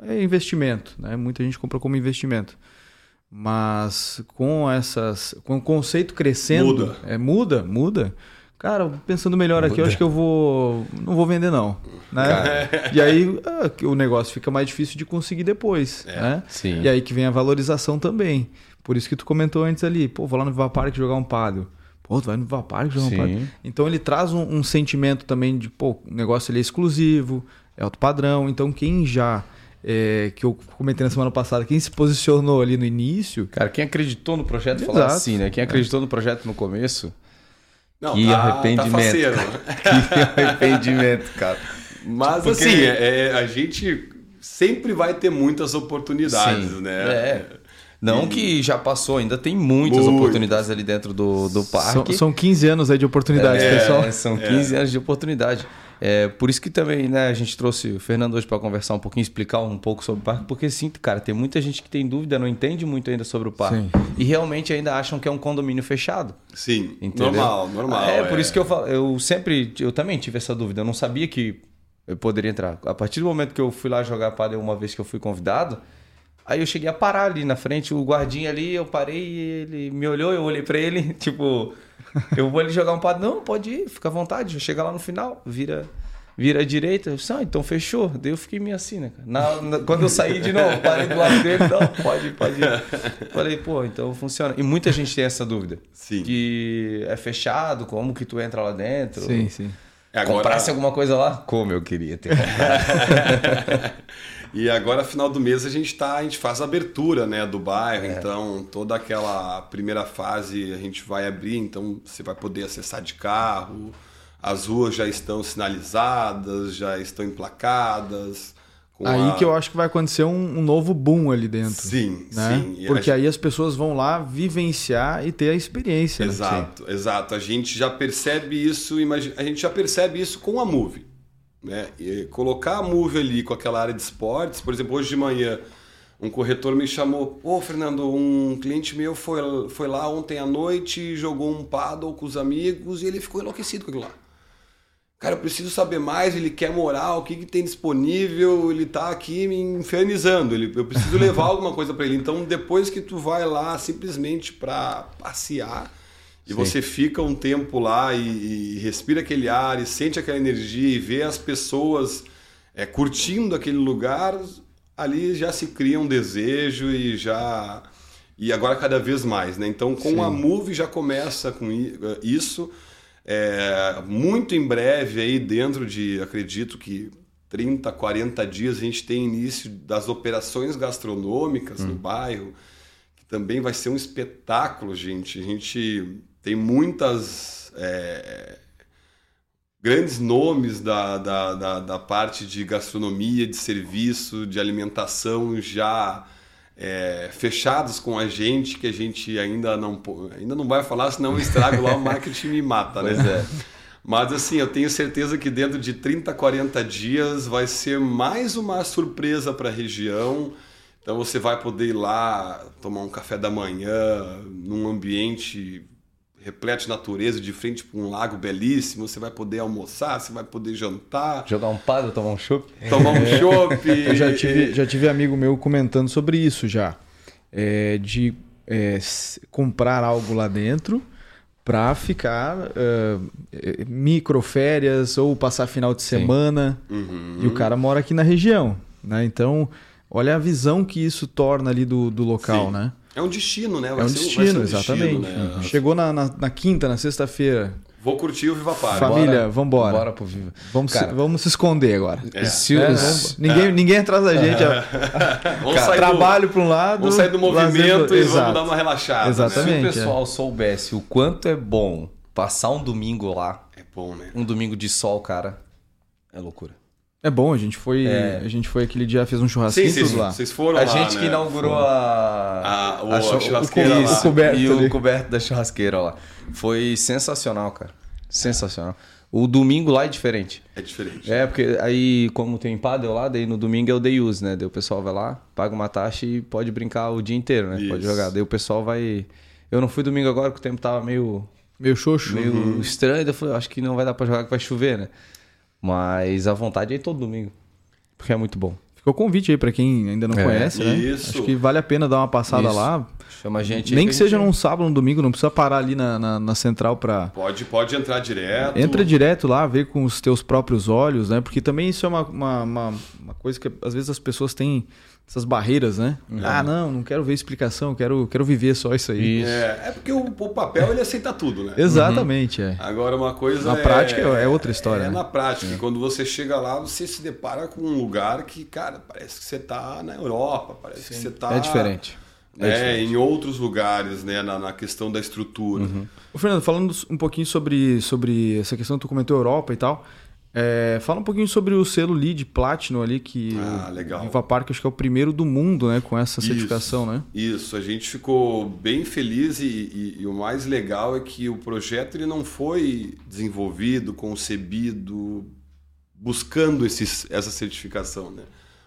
é investimento, né? Muita gente compra como investimento. Mas com essas, com o conceito crescendo, muda, é muda, muda cara, pensando melhor aqui, eu acho que eu vou. Não vou vender, não. Né? E aí ah, o negócio fica mais difícil de conseguir depois. É, né? Sim. E aí que vem a valorização também. Por isso que tu comentou antes ali, pô, vou lá no Viva Park jogar um pádel. Pô, tu vai no Viva Park jogar sim. um pádel. Então ele traz um, um, sentimento também de, pô, o negócio ele é exclusivo, é alto padrão. Então quem já. É, que eu comentei na semana passada, quem se posicionou ali no início. Cara, quem acreditou no projeto, falar assim, né? Quem acreditou no projeto no começo, não, que tá, arrependimento. Tá que arrependimento, cara. Mas tipo assim, é, a gente sempre vai ter muitas oportunidades, Sim, né? É. Não e... que já passou, ainda tem muitas oportunidades ali dentro do, do parque. São, são 15 anos aí de oportunidade, é, pessoal. São 15 é. anos de oportunidade. É, por isso que também né, a gente trouxe o Fernando hoje para conversar um pouquinho, explicar um pouco sobre o parque, porque sim, cara, tem muita gente que tem dúvida, não entende muito ainda sobre o parque. Sim. E realmente ainda acham que é um condomínio fechado. Sim, entendeu? normal, normal. É, é, por isso que eu falo, eu sempre, eu também tive essa dúvida, eu não sabia que eu poderia entrar. A partir do momento que eu fui lá jogar padel uma vez que eu fui convidado, Aí eu cheguei a parar ali na frente, o guardinha ali, eu parei e ele me olhou, eu olhei para ele, tipo, eu vou ali jogar um padre. Não, pode ir, fica à vontade, chega lá no final, vira vira à direita. Eu disse, ah, então fechou. Daí eu fiquei meio assim, né, cara? Na, na, quando eu saí de novo, parei do lado dele, não, pode ir, pode ir. Falei, pô, então funciona. E muita gente tem essa dúvida. Sim. Que é fechado, como que tu entra lá dentro? Sim, sim. É, agora... Comprasse alguma coisa lá? Como eu queria ter E agora, final do mês, a gente tá, a gente faz a abertura né, do bairro. É. Então, toda aquela primeira fase a gente vai abrir. Então, você vai poder acessar de carro. As ruas já estão sinalizadas, já estão emplacadas. aí a... que eu acho que vai acontecer um, um, novo boom ali dentro. Sim, né? sim. Porque gente... aí as pessoas vão lá vivenciar e ter a experiência. Exato, né? exato. A gente já percebe isso, a gente já percebe isso com a Move. Né? E colocar a Move ali com aquela área de esportes, por exemplo, hoje de manhã um corretor me chamou, ô Fernando, um cliente meu foi, foi lá ontem à noite, jogou um paddle com os amigos e ele ficou enlouquecido com aquilo lá. Cara, eu preciso saber mais, ele quer morar, o que, que tem disponível, ele tá aqui me infernizando, ele, eu preciso levar alguma coisa para ele. Então, depois que tu vai lá simplesmente para passear, e Sim. você fica um tempo lá e, e, respira aquele ar e sente aquela energia e vê as pessoas é, curtindo aquele lugar, ali já se cria um desejo e já e agora cada vez mais, né? Então com Sim. a Move já começa com isso. É, muito em breve aí dentro de acredito que 30, 40 dias a gente tem início das operações gastronômicas hum. no bairro, que também vai ser um espetáculo, gente. A gente tem muitas é, grandes nomes da, da, da, da, parte de gastronomia, de serviço, de alimentação já é, fechados com a gente, que a gente ainda não, ainda não vai falar, senão eu estrago lá o marketing me mata, né? Pois é. Mas assim, eu tenho certeza que dentro de 30, 40 dias vai ser mais uma surpresa para a região. Então você vai poder ir lá tomar um café da manhã num ambiente repleto de natureza, de frente para um lago belíssimo. Você vai poder almoçar, você vai poder jantar. Jogar um padre, tomar um chopp. Tomar um é. chopp. Eu já tive, já tive amigo meu comentando sobre isso já. É, de é, comprar algo lá dentro para ficar uh, microférias ou passar final de semana. Uhum. E o cara mora aqui na região. Né? Então, olha a visão que isso torna ali do, do local, Sim. né? É um destino, né? Vai é um destino, um exatamente. Destino, né? Chegou na, na, na, quinta, na sexta-feira. Vou curtir o Viva Par. Família, vamos embora. Bora pro Viva. Vamos, Cara, se, vamos se esconder agora. É. Se, é. Vamos, ninguém, é. ninguém atrás da gente. Cara, trabalho para um lado. Vamos sair do movimento e Exato. vamos dar uma relaxada. Exatamente. Né? Se o pessoal é. soubesse o quanto é bom passar um domingo lá. É bom, né? Um domingo de sol, cara. É loucura. É bom, a gente foi, é. a gente foi aquele dia, fez um churrasquinho sim, sim, lá. Vocês foram a lá, gente né? que inaugurou a, a, a, a, churrasqueira o, lá. O coberto e ali. o coberto da churrasqueira lá. Foi sensacional, cara. Sensacional. O domingo lá é diferente. É diferente. É, porque aí, como tem paddle lá, daí no domingo é o day use, né? Daí o pessoal vai lá, paga uma taxa e pode brincar o dia inteiro, né? Isso. Pode jogar. Daí o pessoal vai... Eu não fui domingo agora, porque o tempo tava meio... Meio xoxo. Meio uhum. estranho. Daí eu falei, acho que não vai dar pra jogar, que vai chover, né? Mas a vontade é ir todo domingo porque é muito bom. Ficou o convite aí para quem ainda não é, conhece, né? Isso. Acho que vale a pena dar uma passada isso. lá. Chama a gente. Nem que, seja num sábado, num domingo, não precisa parar ali na, na, na central para. Pode, pode entrar direto. Entra direto lá, ver com os teus próprios olhos, né? Porque também isso é uma, uma, uma, uma coisa que às vezes as pessoas têm essas barreiras, né? Uhum. Ah, não, não quero ver explicação, quero, quero viver só isso aí. Isso. É, é porque o, o, papel ele aceita tudo, né? Exatamente, uhum. é. Agora uma coisa na é, prática é outra história. É, né? na prática, é. quando você chega lá, você se depara com um lugar que, cara, parece que você está na Europa, parece Sim. que você está É diferente. É, é diferente. em outros lugares, né, na, na questão da estrutura. Uhum. Ô, Fernando, falando um pouquinho sobre, sobre essa questão, tu comentou Europa e tal. É, fala um pouquinho sobre o selo LEED Platinum ali, que ah, legal. Viva Park acho que é o primeiro do mundo né, com essa certificação, isso, né? Isso, a gente ficou bem feliz e, e, e, o mais legal é que o projeto ele não foi desenvolvido, concebido, buscando esses, essa certificação, né?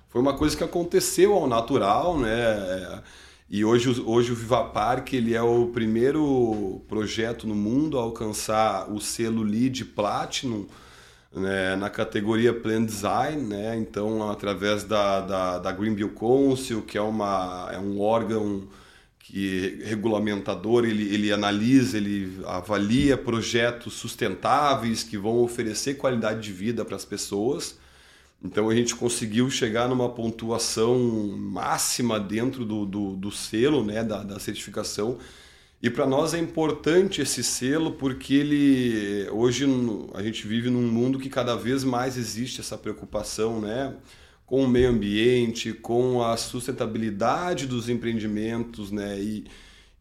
Foi uma coisa que aconteceu ao natural, né? E hoje, hoje o Viva Park ele é o primeiro projeto no mundo a alcançar o selo LEED Platinum, né, na categoria Plan Design, né, então através da, da, da Greenville Council, que é, uma, é um órgão que regulamentador, ele, ele analisa, ele avalia projetos sustentáveis que vão oferecer qualidade de vida para as pessoas. Então a gente conseguiu chegar numa pontuação máxima dentro do, do, do selo, né, da, da certificação, e para nós é importante esse selo porque ele hoje a gente vive num mundo que cada vez mais existe essa preocupação, né, com o meio ambiente, com a sustentabilidade dos empreendimentos, né, e,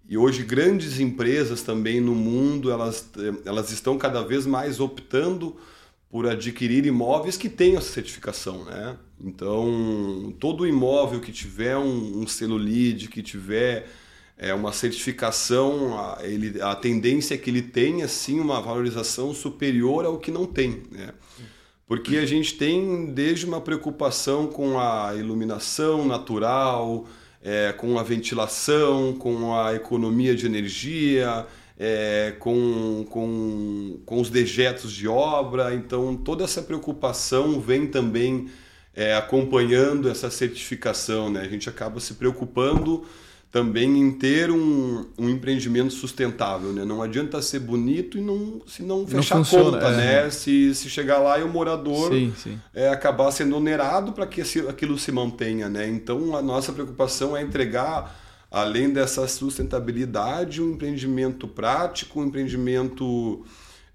e hoje grandes empresas também no mundo elas elas estão cada vez mais optando por adquirir imóveis que tenham essa certificação, né? Então todo imóvel que tiver um, um selo LEED, que tiver é uma certificação, a, ele, a tendência é que ele tenha sim uma valorização superior ao que não tem. Né? Porque a gente tem desde uma preocupação com a iluminação natural, é, com a ventilação, com a economia de energia, é, com, com, com os dejetos de obra. Então, toda essa preocupação vem também é, acompanhando essa certificação. Né? A gente acaba se preocupando também em ter um, um empreendimento sustentável, né? Não adianta ser bonito e não se não fechar não funciona, conta, é. né? Se, se chegar lá e o morador sim, sim. É, acabar sendo onerado para que aquilo se mantenha, né? Então a nossa preocupação é entregar, além dessa sustentabilidade, um empreendimento prático, um empreendimento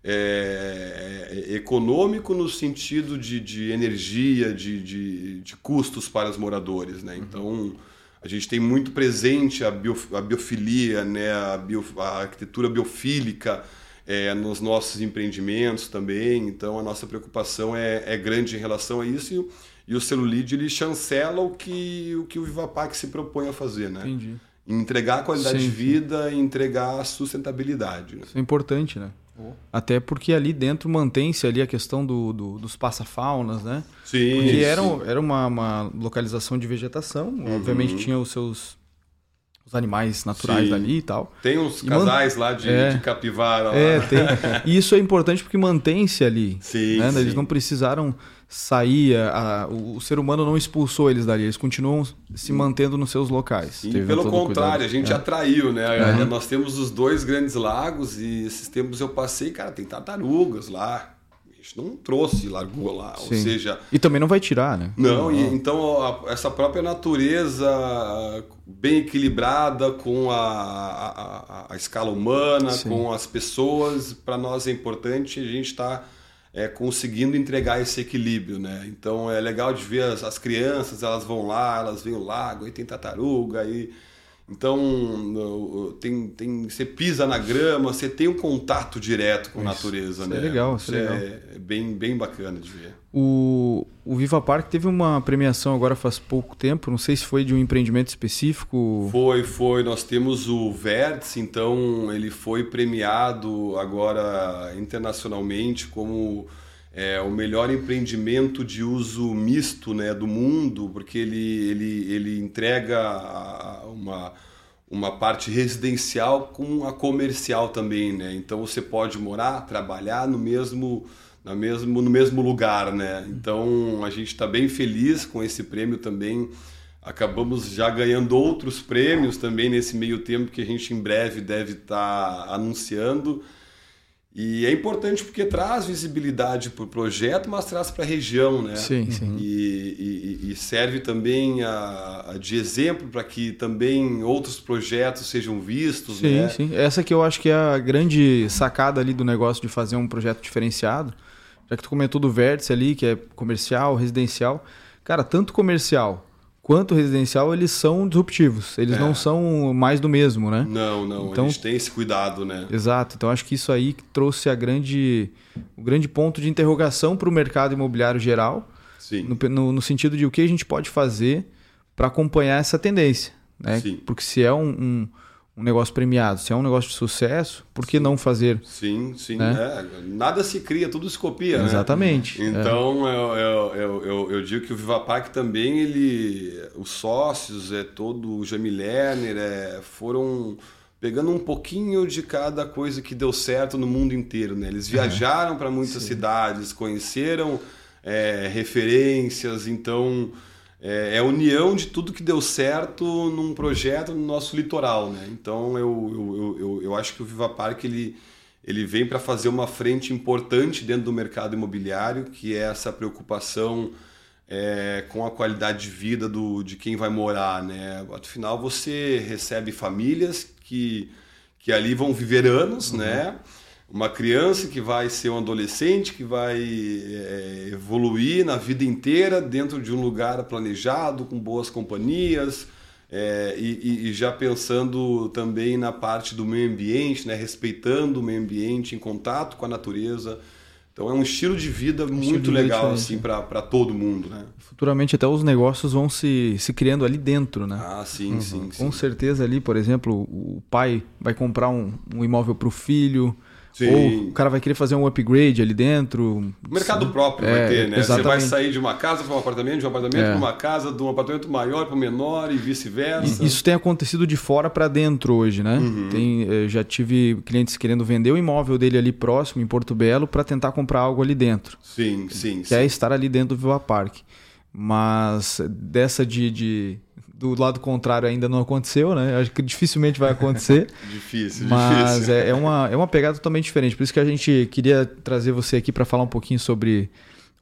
é, econômico no sentido de, de energia, de, de, de, custos para os moradores, né? Uhum. Então uhum a gente tem muito presente a, bio, a biofilia, né, a, bio, a arquitetura biofílica é, nos nossos empreendimentos também. Então, a nossa preocupação é, é grande em relação a isso. E, e o Celulide ele chancela o que o, que o Vivapac se propõe a fazer, né? Entendi. Entregar a qualidade sim, de vida e entregar a sustentabilidade. Né? Isso é importante, né? Oh. Até porque ali dentro mantém-se ali a questão do, do dos passafaunas, né? Sim. Porque era, era uma, uma localização de vegetação, uhum. obviamente tinha os seus os animais naturais Sim. dali e tal. Tem uns casais lá de, é, de capivara. Lá. É, tem. E isso é importante porque mantém-se ali. Sim, né? sim. Eles não precisaram sair, a, o, o, ser humano não expulsou eles dali, eles continuam se mantendo nos seus locais. Sim, pelo contrário, cuidado. a gente é. atraiu, né? Uhum. Nós temos os dois grandes lagos e esses tempos eu passei, cara, tem tartarugas lá gente não trouxe, largou lá. Sim. Ou seja. E também não vai tirar, né? Não, não. E, então a, essa própria natureza bem equilibrada com a, a, a escala humana, Sim. com as pessoas, para nós é importante a gente estar. Tá, é, conseguindo entregar esse equilíbrio, né? Então é legal de ver as, as crianças, elas vão lá, elas veem o lago, aí tem tartaruga, aí então, tem, tem, você pisa na grama, você tem um contato direto com a natureza, isso né? É legal, isso, é, legal. é bem, bem bacana de ver. O, o Viva Park teve uma premiação agora faz pouco tempo, não sei se foi de um empreendimento específico. Foi, foi. Nós temos o Vértice, então ele foi premiado agora internacionalmente como é, o melhor empreendimento de uso misto né, do mundo, porque ele, ele, ele entrega uma, uma parte residencial com a comercial também. Né? Então você pode morar, trabalhar no mesmo, na mesmo, no mesmo lugar. Né? Então a gente está bem feliz com esse prêmio também. Acabamos já ganhando outros prêmios também nesse meio tempo que a gente em breve deve estar tá anunciando. E é importante porque traz visibilidade para o projeto, mas traz para a região, né? Sim, sim. E, e, e serve também a, a de exemplo para que também outros projetos sejam vistos, sim, né? Sim, Essa que eu acho que é a grande sacada ali do negócio de fazer um projeto diferenciado. Já que tu comentou do vértice ali, que é comercial, residencial. Cara, tanto comercial quanto residencial, eles são disruptivos. Eles é. não são mais do mesmo, né? Não, não. Então, a gente tem esse cuidado, né? Exato. Então acho que isso aí trouxe a grande, o grande ponto de interrogação para o mercado imobiliário geral. Sim. No, no, no, sentido de o que a gente pode fazer para acompanhar essa tendência. Né? Sim. Porque se é um, um um negócio premiado, se é um negócio de sucesso, por que sim. não fazer? Sim, sim. Né? É, nada se cria, tudo se copia. Né? Exatamente. Né? Então é. eu, eu, eu, eu, digo que o Vivapac também, ele, os sócios, é todo o Jamie Lerner, é, foram pegando um pouquinho de cada coisa que deu certo no mundo inteiro. Né? Eles viajaram para muitas sim. cidades, conheceram é, referências, então é, é, a união de tudo que deu certo num projeto no nosso litoral, né? Então eu, eu, eu, eu acho que o Viva Park ele, ele vem para fazer uma frente importante dentro do mercado imobiliário, que é essa preocupação é, com a qualidade de vida do, de quem vai morar, né? Afinal, você recebe famílias que, que ali vão viver anos, uhum. né? Uma criança que vai ser um adolescente, que vai é, evoluir na vida inteira dentro de um lugar planejado, com boas companhias, é, e, e, já pensando também na parte do meio ambiente, né, respeitando o meio ambiente, em contato com a natureza. Então é um estilo de vida muito de legal assim para todo mundo, né? Futuramente até os negócios vão se, se criando ali dentro, né? Ah, sim, uhum. sim, Com certeza ali, por exemplo, o pai vai comprar um, um imóvel para o filho, Sim. Ou o cara vai querer fazer um upgrade ali dentro. Mercado próprio É, vai ter, né? Você vai exatamente. sair de uma casa para um apartamento, de um apartamento É. para uma casa, de um apartamento maior para um menor e vice-versa. Isso tem acontecido de fora para dentro hoje, né? Uhum. Tem, eh, já tive clientes querendo vender o imóvel dele ali próximo, em Porto Belo, para tentar comprar algo ali dentro. Sim, sim, Que é sim. estar ali dentro do Viva Park. Mas dessa de, de- do lado contrário ainda não aconteceu, né? Acho que dificilmente vai acontecer. Difícil, Mas difícil. é, é uma, é uma pegada totalmente diferente. Por isso que a gente queria trazer você aqui para falar um pouquinho sobre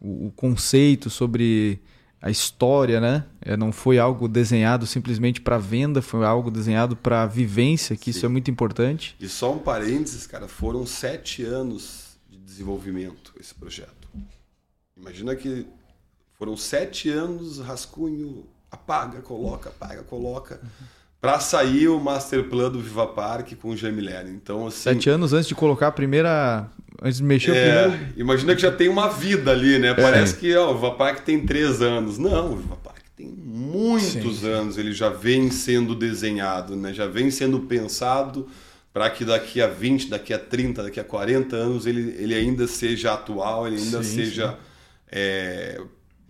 o, o conceito, sobre a história, né? É, não foi algo desenhado simplesmente para venda, foi algo desenhado para vivência, que isso é muito importante. E só um parênteses, cara, foram sete anos de desenvolvimento esse projeto. Imagina que foram sete anos, rascunho, apaga, coloca, apaga, coloca, para sair o master plan do Viva Park com o Jamilene. Então, assim, Sete anos antes de colocar a primeira. Antes de mexer o é, primeiro. imagina que já tem uma vida ali, né? Parece que ó, o Viva Park tem três anos. Não, o Viva Park tem muitos anos. Ele já vem sendo desenhado, né? Já vem sendo pensado para que daqui a 20, daqui a 30, daqui a 40 anos ele, ele ainda seja atual, ele ainda Sim, seja é,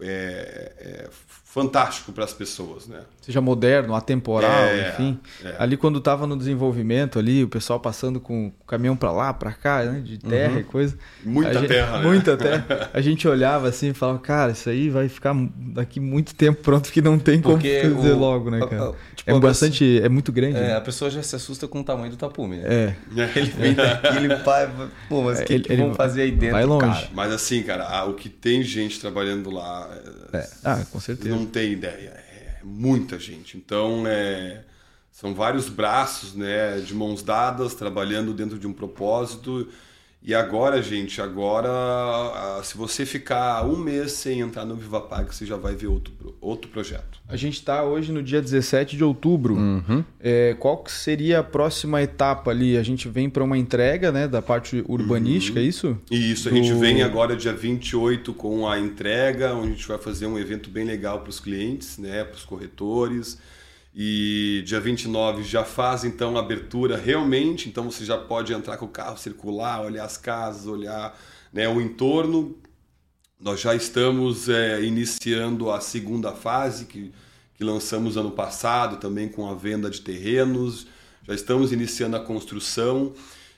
é, é, fantástico para as pessoas, né? Seja moderno, atemporal, É, enfim. é. Ali quando estava no desenvolvimento ali, o pessoal passando com o caminhão para lá, para cá, né, de terra e coisa. Uhum. Muita A gente- terra, né? Muita terra. A gente olhava assim e falava, cara, isso aí vai ficar daqui muito tempo pronto que não tem como Porque fazer o- logo, né, a- cara? a- tipo, é a bastante, é muito grande. É, né? a pessoa já se assusta com o tamanho do tapume, né? É. Ele vem daqui, ele vai. Pô, mas o que, Ele- que ele vão fazer aí dentro? vai longe. Cara? Mas assim, cara, a- o que tem gente trabalhando lá é, Ah, com certeza. Não tem ideia. É muita gente. Então, é, são vários braços, né, de mãos dadas, trabalhando dentro de um propósito. E agora, gente, agora, se você ficar um mês sem entrar no Viva Park, você já vai ver outro, outro projeto. A gente está hoje no dia 17 de outubro. Uhum. É, qual que seria a próxima etapa ali? A gente vem para uma entrega né, da parte urbanística, é isso? E isso, a Do- gente vem agora dia 28 com a entrega, onde a gente vai fazer um evento bem legal para os clientes, né, para os corretores. E dia 29 já faz então a abertura realmente, então você já pode entrar com o carro, circular, olhar as casas, olhar né, o entorno. Nós já estamos é, iniciando a segunda fase que, que lançamos ano passado, também com a venda de terrenos. Já estamos iniciando a construção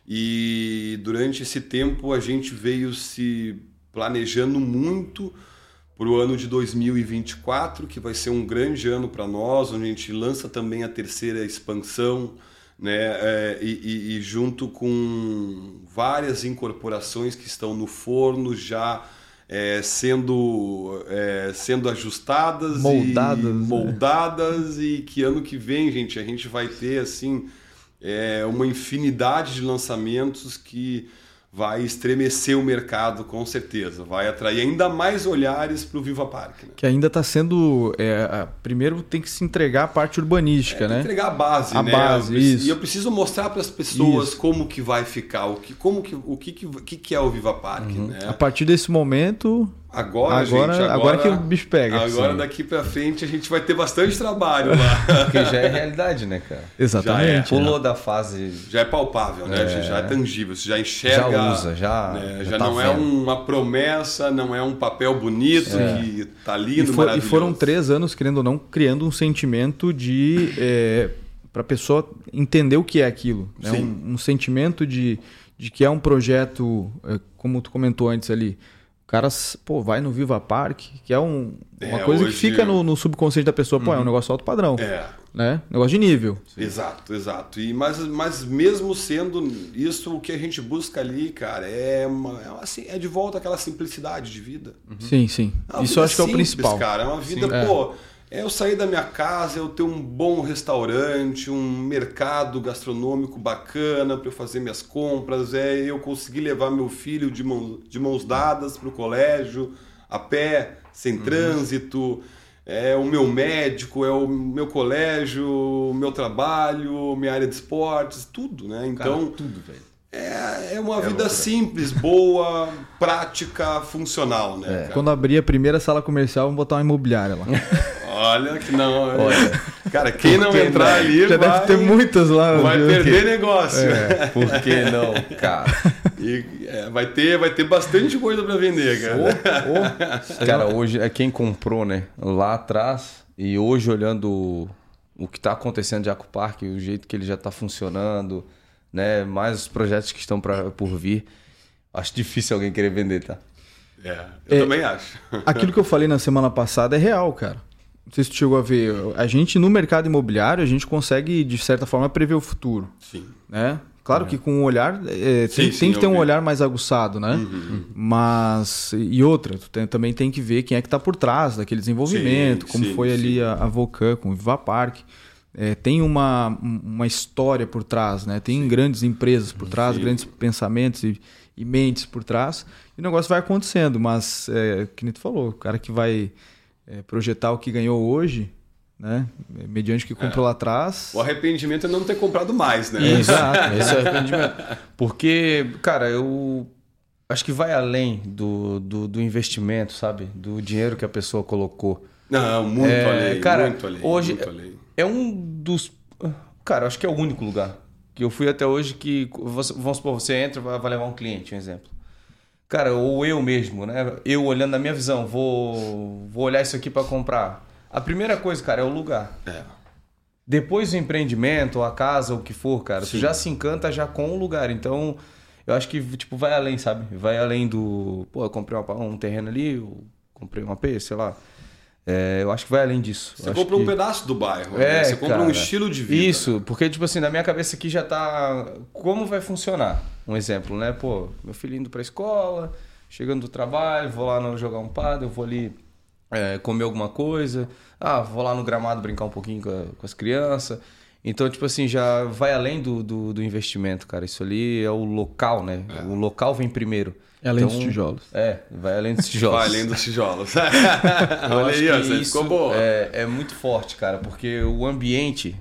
e durante esse tempo a gente veio se planejando muito para o ano de 2024, que vai ser um grande ano para nós, onde a gente lança também a terceira expansão, né? É, e, e- junto com várias incorporações que estão no forno já é, sendo, é, sendo ajustadas, Moldadas, e, né? moldadas e que ano que vem, gente, a gente vai ter assim é, uma infinidade de lançamentos que vai estremecer o mercado com certeza, vai atrair ainda mais olhares para o Viva Park. Né? Que ainda está sendo. é, a- primeiro tem que se entregar a parte urbanística, né? Entregar a base, A né? base, Eu isso. E eu preciso mostrar para as pessoas Isso. como que vai ficar, o que, como que, o que, que, que, é o Viva Park, né? A partir desse momento, Agora, Agora- gente, agora que o bicho pega, Agora sim. daqui para frente a gente vai ter bastante trabalho lá. Porque já é realidade, né, cara? exatamente. Pulou da fase. já é palpável, né? É. Já é tangível, você já enxerga. Já usa, já- né? já Já, tá não é vendo. uma promessa, não é um papel bonito que tá E, lindo, for- e foram três anos, querendo ou não, criando um sentimento de. para a pessoa entender o que é aquilo. Né? Sim. Um, um sentimento de, de que é um projeto, é, como tu comentou antes ali. Cara, pô, vai no Viva Park, que é um- uma É, coisa que fica no, no subconsciente da pessoa, pô, é um negócio alto padrão. É. Né? Negócio de nível. Exato, exato. E, mas, mas mesmo sendo isso, o que a gente busca ali, cara, é, uma, é, uma, assim, é de volta aquela simplicidade de vida. Sim, sim. É Isso eu acho que é o simples, principal. cara. É uma vida, Sim. pô, é eu sair da minha casa, eu ter um bom restaurante, um mercado gastronômico bacana para eu fazer minhas compras, é eu conseguir levar meu filho de, mão, de mãos dadas para o colégio, a pé, sem Uhum. trânsito. É o meu médico, é o meu colégio, o meu trabalho, minha área de esportes, tudo, né? Então, tudo, velho. é, é uma vida simples, boa, prática, funcional, né? cara? Quando abrir a primeira sala comercial, vamos botar uma imobiliária lá. Olha que não. Olha. Cara, quem não entrar ali Já vai, deve ter muitas lá. vai viu? perder negócio. É, por que não, cara? E, é, vai, ter, vai ter bastante coisa para vender, cara. Cara, hoje é quem comprou, né? Lá atrás e hoje olhando o que está acontecendo de Jaco Park, o jeito que ele já está funcionando, né? Mais os projetos que estão pra, por vir. Acho difícil alguém querer vender, tá? É, eu É. também acho. Aquilo que eu falei na semana passada é real, cara. Não sei se tu chegou a ver. A gente, no mercado imobiliário, a gente consegue, de certa forma, prever o futuro. Sim. Né? Claro que com um olhar. é, Sim, tem, sim, tem que ter um vi. olhar mais aguçado, né? Mas. E outra, tu tem- também tem que ver quem é que está por trás daquele desenvolvimento, Sim, como foi ali a, a com o Viva Park. É, tem uma, uma história por trás, né? Tem grandes empresas por trás, grandes pensamentos e, e mentes por trás. E o negócio vai acontecendo, mas, é, que nem tu falou, o cara que vai é, projetar o que ganhou hoje, né? Mediante o que comprou lá atrás. O arrependimento é não ter comprado mais, né? Exato. Esse é o arrependimento. Porque, cara, eu acho que vai além do, do, do investimento, sabe? Do dinheiro que a pessoa colocou. Não, muito É, além, cara, muito além. hoje- muito além. É um dos. Cara, acho que é o único lugar que eu fui até hoje que. Vamos supor, você entra vai levar um cliente, um exemplo. Cara, ou eu mesmo, né? Eu olhando na minha visão, vou, vou olhar isso aqui para comprar. A primeira coisa, cara, é o lugar. É. Depois o empreendimento, a casa, o que for, cara, Sim. tu já se encanta já com o lugar. Então, eu acho que, tipo, vai além, sabe? Vai além do. Pô, eu comprei uma- um terreno ali, eu comprei um AP, sei lá. É, eu acho que vai além disso. Você compra um que- pedaço do bairro, É, né? Você compra um estilo de vida. Isso, porque, tipo assim, na minha cabeça aqui já tá. Como vai funcionar? Um exemplo, né? Pô, meu filho indo pra escola, chegando do trabalho, vou lá no, jogar um padre, eu vou ali é, comer alguma coisa. Ah, vou lá no gramado brincar um pouquinho com, a- com as crianças. Então, tipo assim, já vai além do, do, do investimento, cara. Isso ali é o local, né? O local vem primeiro. É além Então, dos tijolos. É, vai além dos tijolos. Vai além dos tijolos. Olha acho aí, ó, você isso ficou boa. É, é muito forte, cara, porque o ambiente.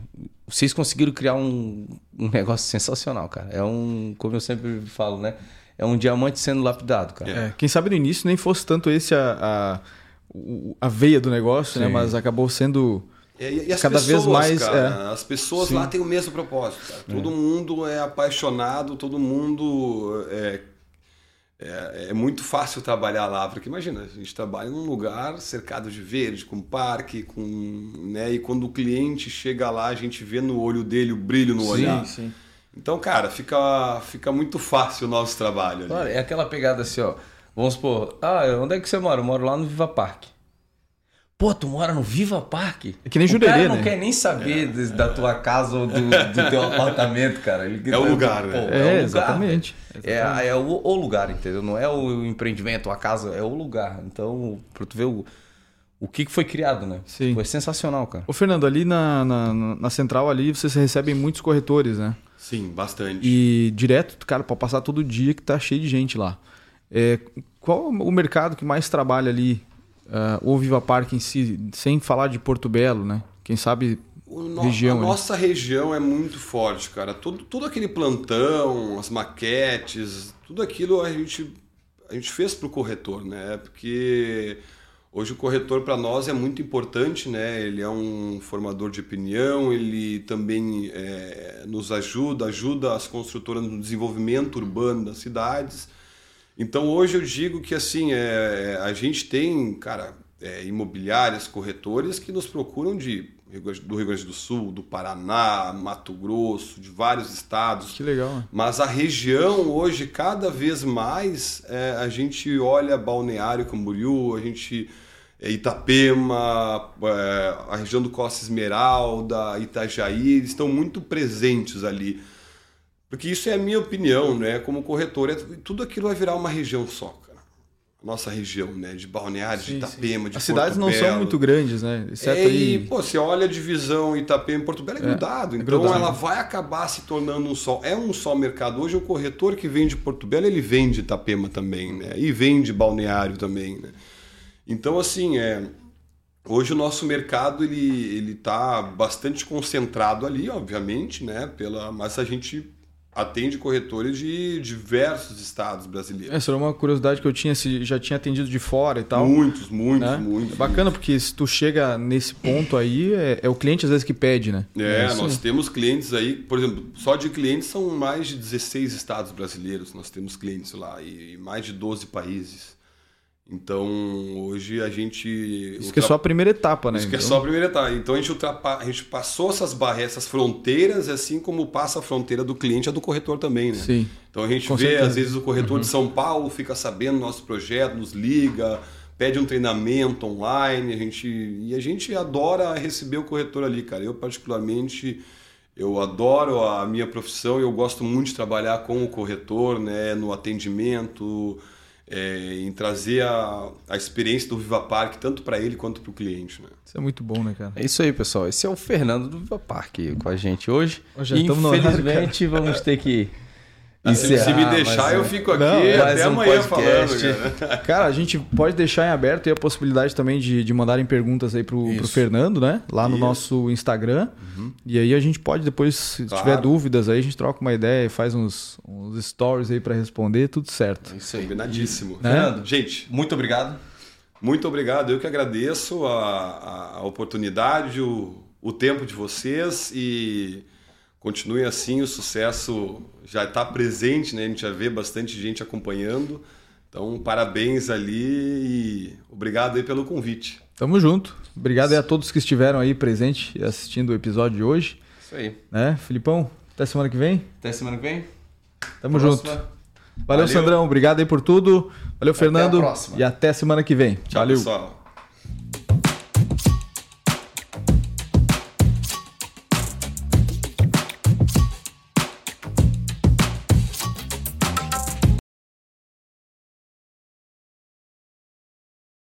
Vocês conseguiram criar um, um negócio sensacional, cara. É um, como eu sempre falo, né? É um diamante sendo lapidado, cara. É, quem sabe no início nem fosse tanto esse a, a, a veia do negócio, né? Sim. Mas acabou sendo. E, e as Cada vez pessoas, mais, cara, as pessoas Sim. lá têm o mesmo propósito. Cara. Todo mundo é apaixonado, todo mundo é, é, é muito fácil trabalhar lá, porque imagina, a gente trabalha num lugar cercado de verde, com parque, com, né, e quando o cliente chega lá, a gente vê no olho dele o brilho no olhar. sim. Então, cara, fica, fica muito fácil o nosso trabalho ali. Claro, é aquela pegada assim, ó. Vamos supor, ah, onde é que você mora? Eu moro lá no Viva Park. Pô, tu mora no Viva Park? É que nem o Jurerê, cara não né? quer nem saber de- da tua casa ou do, do teu apartamento, cara. Ele, É o lugar, Pô, né? o É, lugar, exatamente. velho. É, é o, o lugar, entendeu? Não é o empreendimento, a casa, é o lugar. Então, pra tu ver o, o que que foi criado, né? Sim. Foi sensacional, cara. Ô, Fernando, ali na, na, na central ali vocês recebem muitos corretores, né? Sim, bastante. E direto, cara, para passar todo dia que tá cheio de gente lá. É, qual o mercado que mais trabalha ali, o Viva Park em si, sem falar de Porto Belo, né? Quem sabe no- região, a né? nossa região é muito forte, cara. Todo, todo aquele plantão, as maquetes, tudo aquilo a gente, a gente fez para o corretor, né? Porque hoje o corretor para nós é muito importante, né? Ele é um formador de opinião, ele também é, nos ajuda, ajuda as construtoras no desenvolvimento urbano das cidades. Então hoje eu digo que assim é, a gente tem, cara, é, imobiliárias, corretores que nos procuram de do Rio Grande do Sul, do Paraná, Mato Grosso, de vários estados. que legal, né? Mas a região hoje, cada vez mais, é, a gente olha Balneário Camboriú, a gente é, Itapema, é, a região do Costa Esmeralda, Itajaí, eles estão muito presentes ali. Porque isso é a minha opinião, né? Como corretor, é, tudo aquilo vai virar uma região só, cara. Nossa região, né? De Balneário, de Sim, Itapema, de As cidades Porto não são Belo. muito grandes, né? Exceto É, e, aí. pô, você olha a divisão Itapema e Porto Belo é, grudado. então grudado. ela vai acabar se tornando um só. É um só mercado. Hoje o corretor que vende Porto Belo, ele vende Itapema também, né? E vende Balneário também, né? Então, assim, é... Hoje o nosso mercado ele ele está bastante concentrado ali, obviamente, né? Pela, mas a gente atende corretores de diversos estados brasileiros. Essa era uma curiosidade que eu tinha, se já tinha atendido de fora e tal. Muitos, muitos, né? muitos. É bacana, porque se tu chega nesse ponto aí, é, é o cliente às vezes que pede, né? É, isso nós temos clientes aí, por exemplo, só de clientes são mais de 16 estados brasileiros, nós temos clientes lá, e mais de 12 países. Então, hoje a gente. Isso que é só a primeira etapa, né? Isso que é Então, só a primeira etapa. Então a gente, ultrapa... a gente passou essas barreiras, essas fronteiras, assim como passa a fronteira do cliente, a do corretor também, né? Sim. Então a gente Com vê, certeza. às vezes, o corretor de São Paulo fica sabendo do nosso projeto, nos liga, pede um treinamento online, a gente... e a gente adora receber o corretor ali, cara. Eu, particularmente, eu adoro a minha profissão e eu gosto muito de trabalhar com o corretor, né, no atendimento, é, em trazer a, a experiência do Viva Park, tanto para ele quanto para o cliente, né? Isso é muito bom, né, cara? É isso aí, pessoal. Esse é o Fernando do Viva Parque com a gente hoje. Hoje no horário, Infelizmente, vamos ter que Ah, se, se encerrar me mais deixar, um- eu fico aqui Não, até um amanhã podcast. falando, cara. Cara, a gente pode deixar em aberto aí a possibilidade também de, de mandarem perguntas aí pro, pro. Fernando, né? Lá no Isso. Uhum. nosso Instagram. E aí a gente pode depois, se Claro. tiver dúvidas aí, a gente troca uma ideia e faz uns, uns stories aí para responder, tudo certo. É Isso aí. Combinadíssimo. Né? Fernando, Gente, muito obrigado. muito obrigado. Eu que agradeço a, a- a oportunidade, o, o tempo de vocês e continue assim. O sucesso já está presente, né? A gente já vê bastante gente acompanhando. Então, parabéns ali e obrigado aí pelo convite. Tamo junto. Obrigado aí a todos que estiveram aí presentes e assistindo o episódio de hoje. Isso aí. Né? Filipão, até semana que vem. Até semana que vem. Tamo Próxima. junto. Valeu, Valeu. Sandrão. Obrigado aí por tudo. Valeu, Fernando. próxima. E até semana que vem. Tchau, Valeu. pessoal.